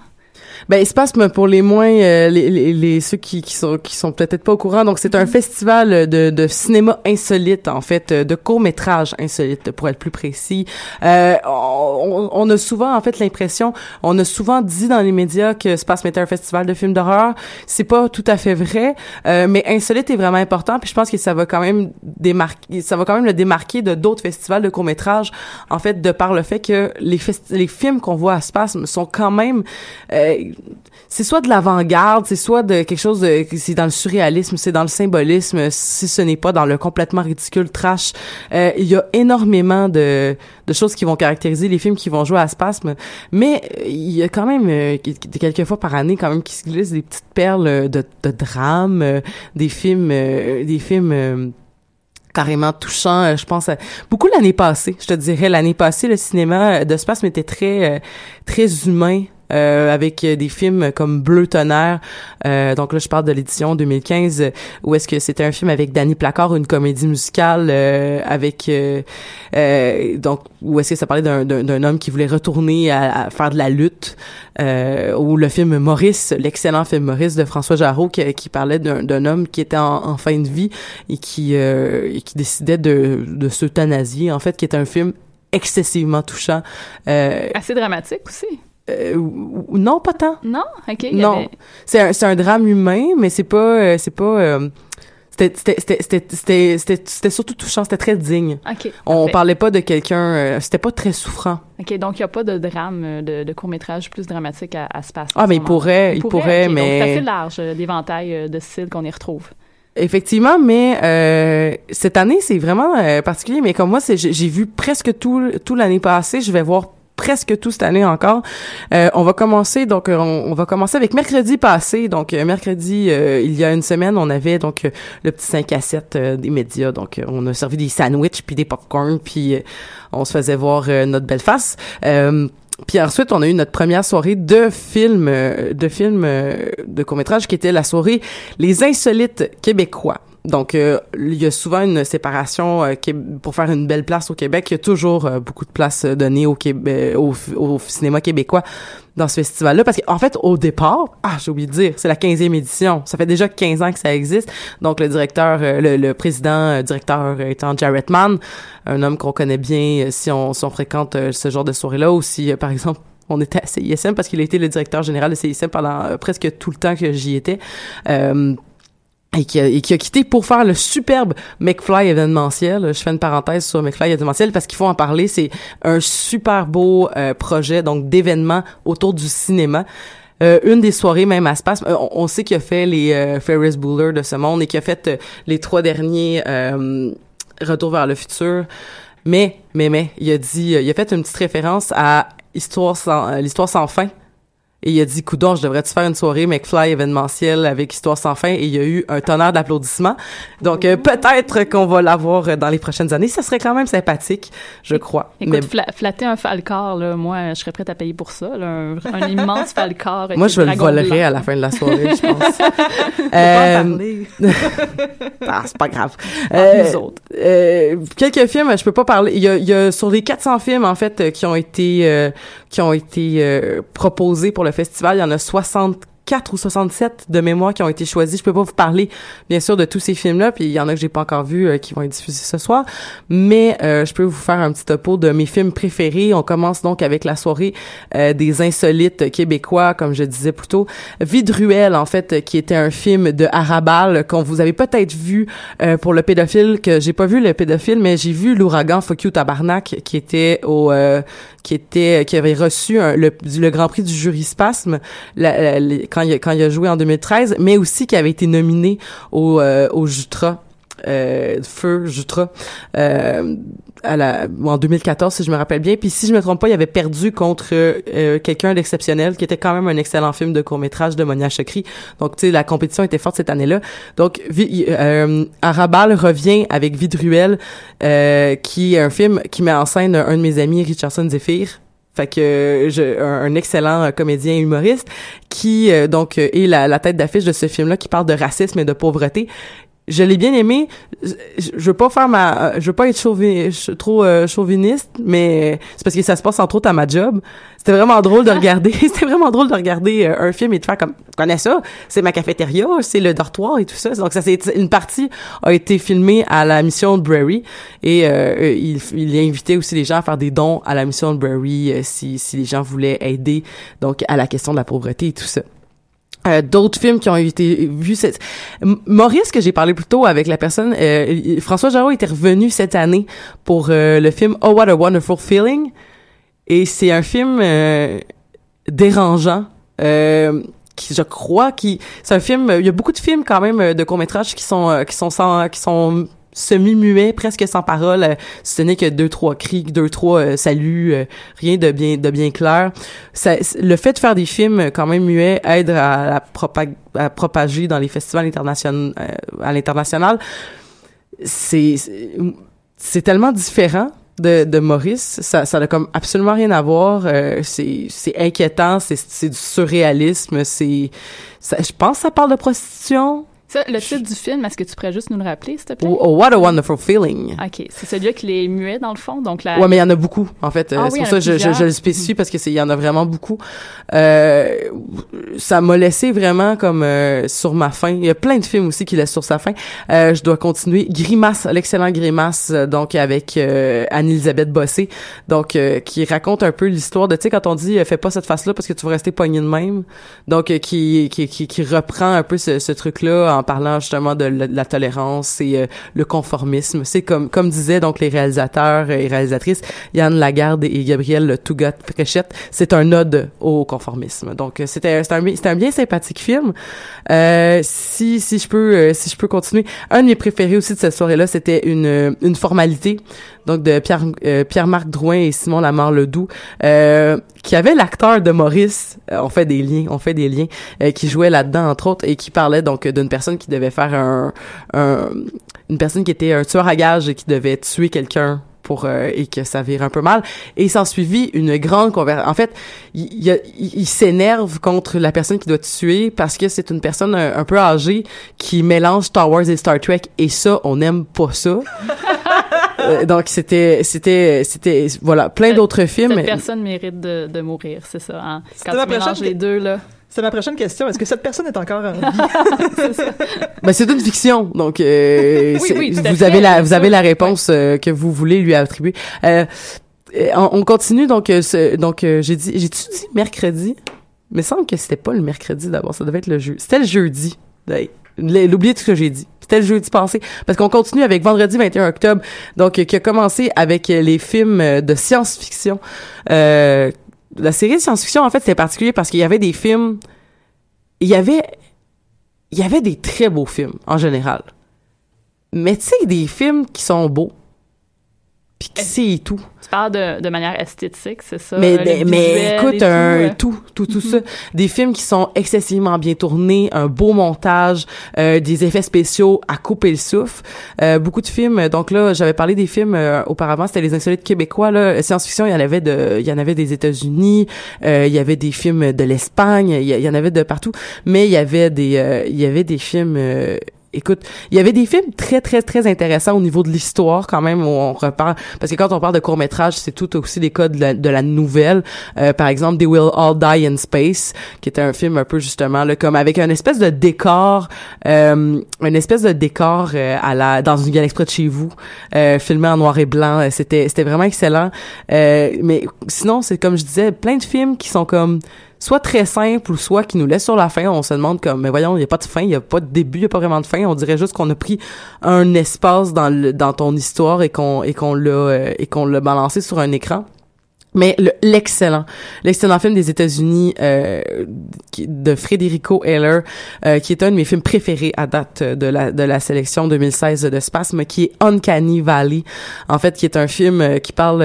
Ben, Spasme, pour les moins, euh, les, les, les- ceux qui, qui sont qui sont peut-être pas au courant, donc c'est un festival de, de cinéma insolite, en fait, de court métrage insolite, pour être plus précis. Euh, on, on a souvent, en fait, l'impression, on a souvent dit dans les médias que Spasme était un festival de films d'horreur. C'est pas tout à fait vrai, euh, mais insolite est vraiment important. Puis je pense que ça va quand même démarquer, ça va quand même le démarquer de d'autres festivals de court métrage, en fait, de par le fait que les les films qu'on voit à Spasme sont quand même euh, c'est soit de l'avant-garde, c'est soit de quelque chose de, c'est dans le surréalisme, c'est dans le symbolisme, si ce n'est pas dans le complètement ridicule trash. Euh, il y a énormément de, de choses qui vont caractériser les films qui vont jouer à Spasme, mais euh, il y a quand même euh, quelques fois par année quand même qui se glissent des petites perles de, de drame, euh, des films, euh, des films. carrément touchant. Je pense beaucoup l'année passée. Je te dirais l'année passée, le cinéma de Spasme était très très humain. Euh, avec des films comme Bleu tonnerre. Euh, donc là, je parle de l'édition 2015, euh, où est-ce que c'était un film avec Danny Placard, une comédie musicale euh, avec euh, euh, donc où est-ce que ça parlait d'un, d'un, homme qui voulait retourner à, à faire de la lutte. Euh, ou le film Maurice, l'excellent film Maurice de François Jarreau, qui, qui parlait d'un, d'un homme qui était en, en fin de vie et qui et qui décidait de, de s'euthanasier. En fait, qui est un film excessivement touchant. Euh, Assez dramatique aussi. Euh, non, pas tant. Non? OK. Non, avait- c'est un, c'est un drame humain, mais c'est pas, euh, c'est pas. euh, c'était, c'était, c'était, c'était, c'était, c'était- c'était surtout touchant, c'était très digne. OK. On parlait pas de quelqu'un, euh, c'était pas très souffrant. OK, donc il n'y a pas de drame, de, de court-métrage plus dramatique à, à Space. Ah, mais il pourrait, il pourrait, mais- c'est assez large, l'éventail de styles qu'on y retrouve. Effectivement, mais euh, cette année c'est vraiment euh, particulier. Mais comme moi, c'est, j'ai, j'ai vu presque tout, tout l'année passée. Je vais voir presque tout cette année encore. Euh, on va commencer donc euh, on, on va commencer avec mercredi passé. Donc euh, mercredi euh, il y a une semaine, on avait donc euh, le petit 5 à 7 euh, des médias. Donc on a servi des sandwichs puis des popcorn puis on se faisait voir notre belle face. Puis ensuite, on a eu notre première soirée de films, de films de court-métrage qui était la soirée Les Insolites québécois. Donc, euh, il y a souvent une séparation euh, pour faire une belle place au Québec. Il y a toujours euh, beaucoup de places euh, données au, Québec, au, au cinéma québécois dans ce festival-là. Parce qu'en fait, au départ, ah, j'ai oublié de dire, c'est la 15e édition. Ça fait déjà 15 ans que ça existe. Donc, le directeur, euh, le, le président, euh, directeur euh, étant Jarrett Mann, un homme qu'on connaît bien euh, si on, si on fréquente euh, ce genre de soirée-là ou si, euh, par exemple, on était à CISM parce qu'il a été le directeur général de CISM pendant euh, presque tout le temps que j'y étais. Euh, et qui, a, et qui a quitté pour faire le superbe McFly événementiel. Je fais une parenthèse sur McFly événementiel parce qu'il faut en parler. C'est un super beau euh, projet donc d'événements autour du cinéma. Euh, une des soirées même à Space, euh, on, sait qu'il a fait les euh, Ferris Bueller de ce monde et qu'il a fait les trois derniers Retour vers le futur. Mais, mais, mais, il a dit, il a fait une petite référence à Histoire sans, l'histoire sans fin. Et il a dit, coudon, je devrais-tu faire une soirée McFly événementielle avec Histoire sans fin? Et il y a eu un tonnerre d'applaudissements. Donc, euh, peut-être qu'on va l'avoir euh, dans les prochaines années. Ça serait quand même sympathique, je crois. Écoute, Mais fla- flatter un falcor, là, moi, je serais prête à payer pour ça. là, un, un immense falcor. moi, je le dragons volerai blancs. à la fin de la soirée, je pense. parler. ah, c'est pas grave. Entre nous autres. euh, quelques films, je peux pas parler. Il y a, il y a sur les 400 films en fait euh, qui ont été euh, qui ont été euh, proposés pour le festival, il y en a 60 64 ou 67 de mémoire qui ont été choisis. Je peux pas vous parler, bien sûr, de tous ces films-là, puis il y en a que j'ai pas encore vus euh, qui vont être diffusés ce soir, mais euh, je peux vous faire un petit topo de mes films préférés. On commence donc avec la soirée euh, des insolites québécois, comme je disais plus tôt. Ruelle, en fait, qui était un film de Arabal qu'on vous avez peut-être vu euh, pour le pédophile, que j'ai pas vu le pédophile, mais j'ai vu l'ouragan Fuck you Tabarnak, qui était au euh, qui était qui avait reçu le, le Grand Prix du jury Spasme quand il a, quand il a joué en 2013, mais aussi qui avait été nominé au euh, au Jutra euh, Feu Jutra euh, à la en 2014 si je me rappelle bien. Puis si je me trompe pas il avait perdu contre euh, quelqu'un d'exceptionnel qui était quand même un excellent film de court métrage de Monia Chokri. Donc tu sais la compétition était forte cette année-là. Donc euh, Arabal revient avec Vidruel euh, qui est un film qui met en scène un de mes amis Richardson Zephyr fait que euh, un, excellent euh, comédien humoriste qui euh, donc est la tête d'affiche de ce film-là qui parle de racisme et de pauvreté. Je l'ai bien aimé. Je, je veux pas faire ma, euh, je veux pas être chauvi- ch- trop euh, chauviniste, mais c'est parce que ça se passe entre autres à ma job. C'était vraiment drôle de regarder. C'était vraiment drôle de regarder euh, un film et de faire comme, je connais ça? C'est ma cafétéria, c'est le dortoir et tout ça. Donc ça c'est une partie a été filmée à la mission de Brary et euh, il, il a invité aussi les gens à faire des dons à la mission de Brary euh, si si les gens voulaient aider donc à la question de la pauvreté et tout ça. Euh, d'autres films qui ont été vus Maurice que j'ai parlé plus tôt avec la personne euh, François Jarreau était revenu cette année pour euh, le film Oh What a Wonderful Feeling. Et c'est un film dérangeant je crois qui c'est un film il y a beaucoup de films quand même de courts-métrages qui sont qui sont sans qui sont semi-muets, presque sans parole, euh, ce n'est que deux trois cris, deux trois euh, saluts, euh, rien de bien de bien clair. Ça, le fait de faire des films quand même muets aide à, propag- propager dans les festivals internationaux à l'international. C'est tellement différent de, Maurice, ça ça n'a comme absolument rien à voir. c'est inquiétant, c'est c'est du surréalisme, c'est je pense que ça parle de prostitution. Ça, le titre du film, est-ce que tu pourrais juste nous le rappeler, s'il te plaît? Oh, oh, what a wonderful feeling. OK. C'est celui qui est muet, dans le fond. Donc, la... Ouais, mais il y en a beaucoup, en fait. Ah Euh, oui, c'est y pour ça que je, je, je le spécifie parce que c'est, il y en a vraiment beaucoup. Euh, ça m'a laissé vraiment comme euh, sur ma faim. Il y a plein de films aussi qui laissent sur sa faim. Euh, je dois continuer. Grimace, l'excellent Grimace, euh, donc avec euh, Anne-Elisabeth Bossé, donc euh, qui raconte un peu l'histoire de, tu sais, quand on dit fais pas cette face-là parce que tu vas rester poigné de même. Donc, qui, qui, qui, qui reprend un peu ce, ce truc-là en parlant justement de la, tolérance et euh, le conformisme. C'est comme, comme disaient donc les réalisateurs et réalisatrices, Yann Lagarde et Gabriel Tougat Fréchette, c'est un ode au conformisme. Donc, euh, c'était, c'était un bien sympathique film. Euh, si, si je peux, euh, si je peux continuer. Un de mes préférés aussi de cette soirée-là, c'était une, une formalité. Donc, de Pierre, euh, Pierre-Marc Drouin et Simon Lamar-Ledoux, euh, qui avait l'acteur de Maurice. Euh, on fait des liens, on fait des liens, euh, qui jouait là-dedans, entre autres, et qui parlait donc d'une personne qui devait faire un, un, une personne qui était un tueur à gages et qui devait tuer quelqu'un pour euh, et que ça vire un peu mal et il s'en suivit une grande conversation en fait il, s'énerve contre la personne qui doit tuer parce que c'est une personne un, un peu âgée qui mélange Star Wars et Star Trek et ça on n'aime pas ça Euh, donc c'était c'était c'était voilà plein d'autres films Cette personne mérite de, de mourir, c'est ça. hein? Quand ma tu mélanges les deux, là. C'est ma prochaine question. Est-ce que cette personne est encore en vie? Ben c'est une fiction, donc euh, Oui, oui, vous avez la bien vous sûr. avez la réponse euh, que vous voulez lui attribuer. Euh, on, on continue donc ce- donc j'ai dit j'ai dit mercredi? Il me semble que c'était pas le mercredi d'abord, ça devait être le jeudi. C'était le jeudi. L'oubliez tout ce que j'ai dit. C'était le jeudi passé. Parce qu'on continue avec vendredi 21 octobre, donc qui a commencé avec les films de science-fiction. Euh, la série de science-fiction, en fait, c'était particulier parce qu'il y avait des films... Il y avait... Il y avait des très beaux films, en général. Mais tu sais, des films qui sont beaux. Qui c'est tout. Tu parles de, de manière esthétique, c'est ça? Mais, mais, et écoute, tout, un, euh. tout, tout, tout ça. Des films qui sont excessivement bien tournés, un beau montage, euh, des effets spéciaux à couper le souffle. Euh, beaucoup de films. Donc là, j'avais parlé des films euh, auparavant, c'était les insolites québécois. Là, science-fiction, il y en avait de, il y en avait des États-Unis, euh, il y avait des films de l'Espagne, il y, en avait de partout. Mais il y avait des, euh, il y avait des films. Écoute, il y avait des films très très très intéressants au niveau de l'histoire quand même. Où on repart parce que quand on parle de court métrage, c'est tout aussi des cas de la, de la nouvelle. Euh, par exemple, They Will All Die in Space, qui était un film un peu justement là, comme avec un espèce de décor, euh, une espèce de décor euh, à la dans une galaxie près de chez vous, euh, filmé en noir et blanc. C'était c'était vraiment excellent. Euh, mais sinon, c'est comme je disais, plein de films qui sont comme soit très simples ou soit qui nous laissent sur la fin. On se demande comme, mais voyons, il n'y a pas de fin, il n'y a pas de début, il n'y a pas vraiment de fin. On dirait juste qu'on a pris un espace dans le, dans ton histoire et qu'on et qu'on l'a euh, et qu'on l'a balancé sur un écran. Mais le- l'excellent, l'excellent film des États-Unis euh, de Federico Heller, euh, qui est un de mes films préférés à date de la de la sélection 2016 de Spasme, qui est Uncanny Valley. En fait, qui est un film qui parle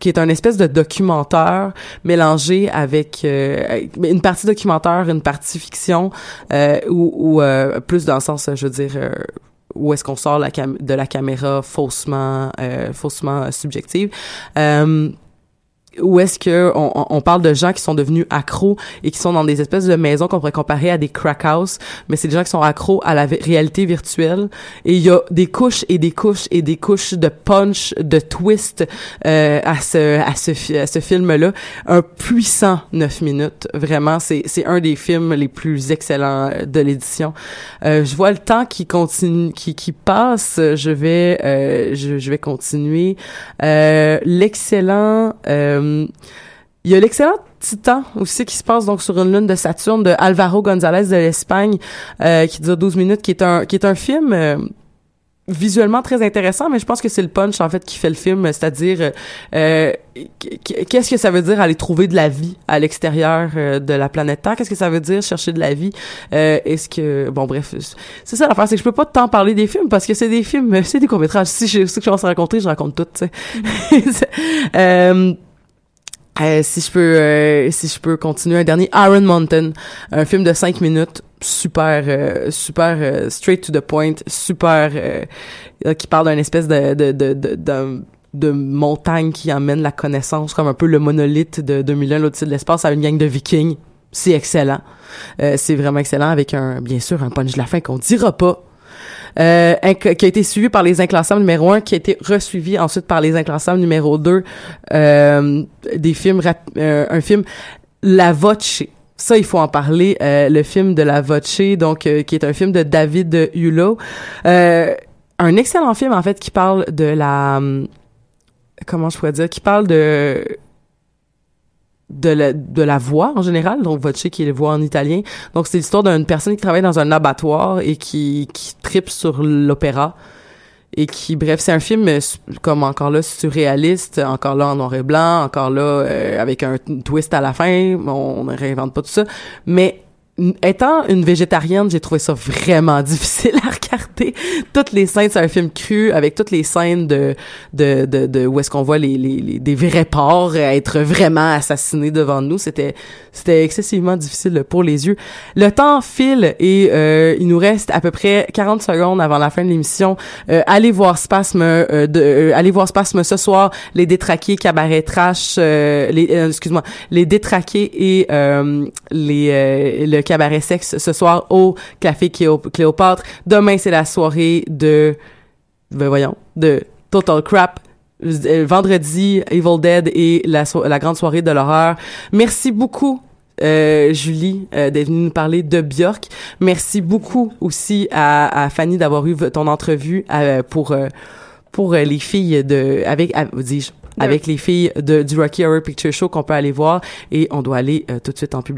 qui est un espèce de documentaire mélangé avec euh, une partie documentaire, une partie fiction, euh, ou, euh, plus dans le sens, je veux dire, euh, où est-ce qu'on sort de la caméra faussement, euh, faussement subjective. Euh, où est-ce que on, on- parle de gens qui sont devenus accros et qui sont dans des espèces de maisons qu'on pourrait comparer à des crack house, mais c'est des gens qui sont accros à la réalité virtuelle. Et il y a des couches et des couches et des couches de punch, de twist euh, à ce à ce à ce film là, un puissant 9 minutes, vraiment c'est c'est un des films les plus excellents de l'édition. Euh, je vois le temps qui continue qui qui passe, je vais euh, je, je vais continuer. Euh, l'excellent euh, il y a l'excellent Titan aussi qui se passe donc sur une lune de Saturne de Alvaro González de l'Espagne euh, qui dure 12 minutes qui est un qui est un film euh, visuellement très intéressant mais je pense que c'est le punch en fait qui fait le film c'est-à-dire euh, qu- qu'est-ce que ça veut dire aller trouver de la vie à l'extérieur de la planète Terre? Qu'est-ce que ça veut dire chercher de la vie? Est-ce que bon bref c'est ça l'affaire c'est que je peux pas tant parler des films parce que c'est des films c'est des courts-métrages. Si je sais que je vais se rencontrer je raconte tout tu sais euh, si je peux euh, si je peux continuer un dernier Iron Mountain un film de 5 minutes super euh, super euh, straight to the point super euh, qui parle d'une espèce de de de, de, de montagne qui emmène la connaissance comme un peu le monolithe de 2001 l'au-dessus de l'espace à une gang de vikings. C'est excellent. C'est vraiment excellent avec un bien sûr un punch de la fin qu'on dira pas euh, qui a été suivi par les inclassables numéro 1, qui a été resuivi ensuite par les inclassables numéro 2, euh, des films, euh, un film La Voce. Ça, il faut en parler. euh, le film de La Voce, donc euh, qui est un film de David Hulot. Un excellent film en fait qui parle de la hum, comment je pourrais dire, qui parle de de la, de la voix en général, donc voce qui est la voix en italien. Donc c'est l'histoire d'une personne qui travaille dans un abattoir et qui, qui tripe sur l'opéra. Et qui, bref, c'est un film comme encore là surréaliste, encore là en noir et blanc, encore là euh, avec un twist à la fin. On ne réinvente pas tout ça, mais étant une végétarienne, j'ai trouvé ça vraiment difficile à regarder. Toutes les scènes, c'est un film cru avec toutes les scènes de de de, de où est-ce qu'on voit les, les, les- des vrais porcs être vraiment assassinés devant nous. C'était c'était excessivement difficile pour les yeux. Le temps file et euh, il nous reste à peu près 40 secondes avant la fin de l'émission. Euh, allez voir Spasme, euh, de, euh, allez voir Spasme ce soir. Les détraqués, cabaret trash, euh, les, euh, excuse-moi, les détraqués et les le cabaret sexe ce soir au café Cléo- Cléopâtre. Demain c'est la soirée de, ben voyons, de Total Crap. Euh, vendredi, Evil Dead et la, so- la grande soirée de l'horreur. Merci beaucoup euh, Julie euh, d'être venue nous parler de Björk. Merci beaucoup aussi à, à Fanny d'avoir eu ton entrevue pour euh, pour les filles de avec dis-je avec les filles de du Rocky Horror Picture Show qu'on peut aller voir et on doit aller tout de suite en public.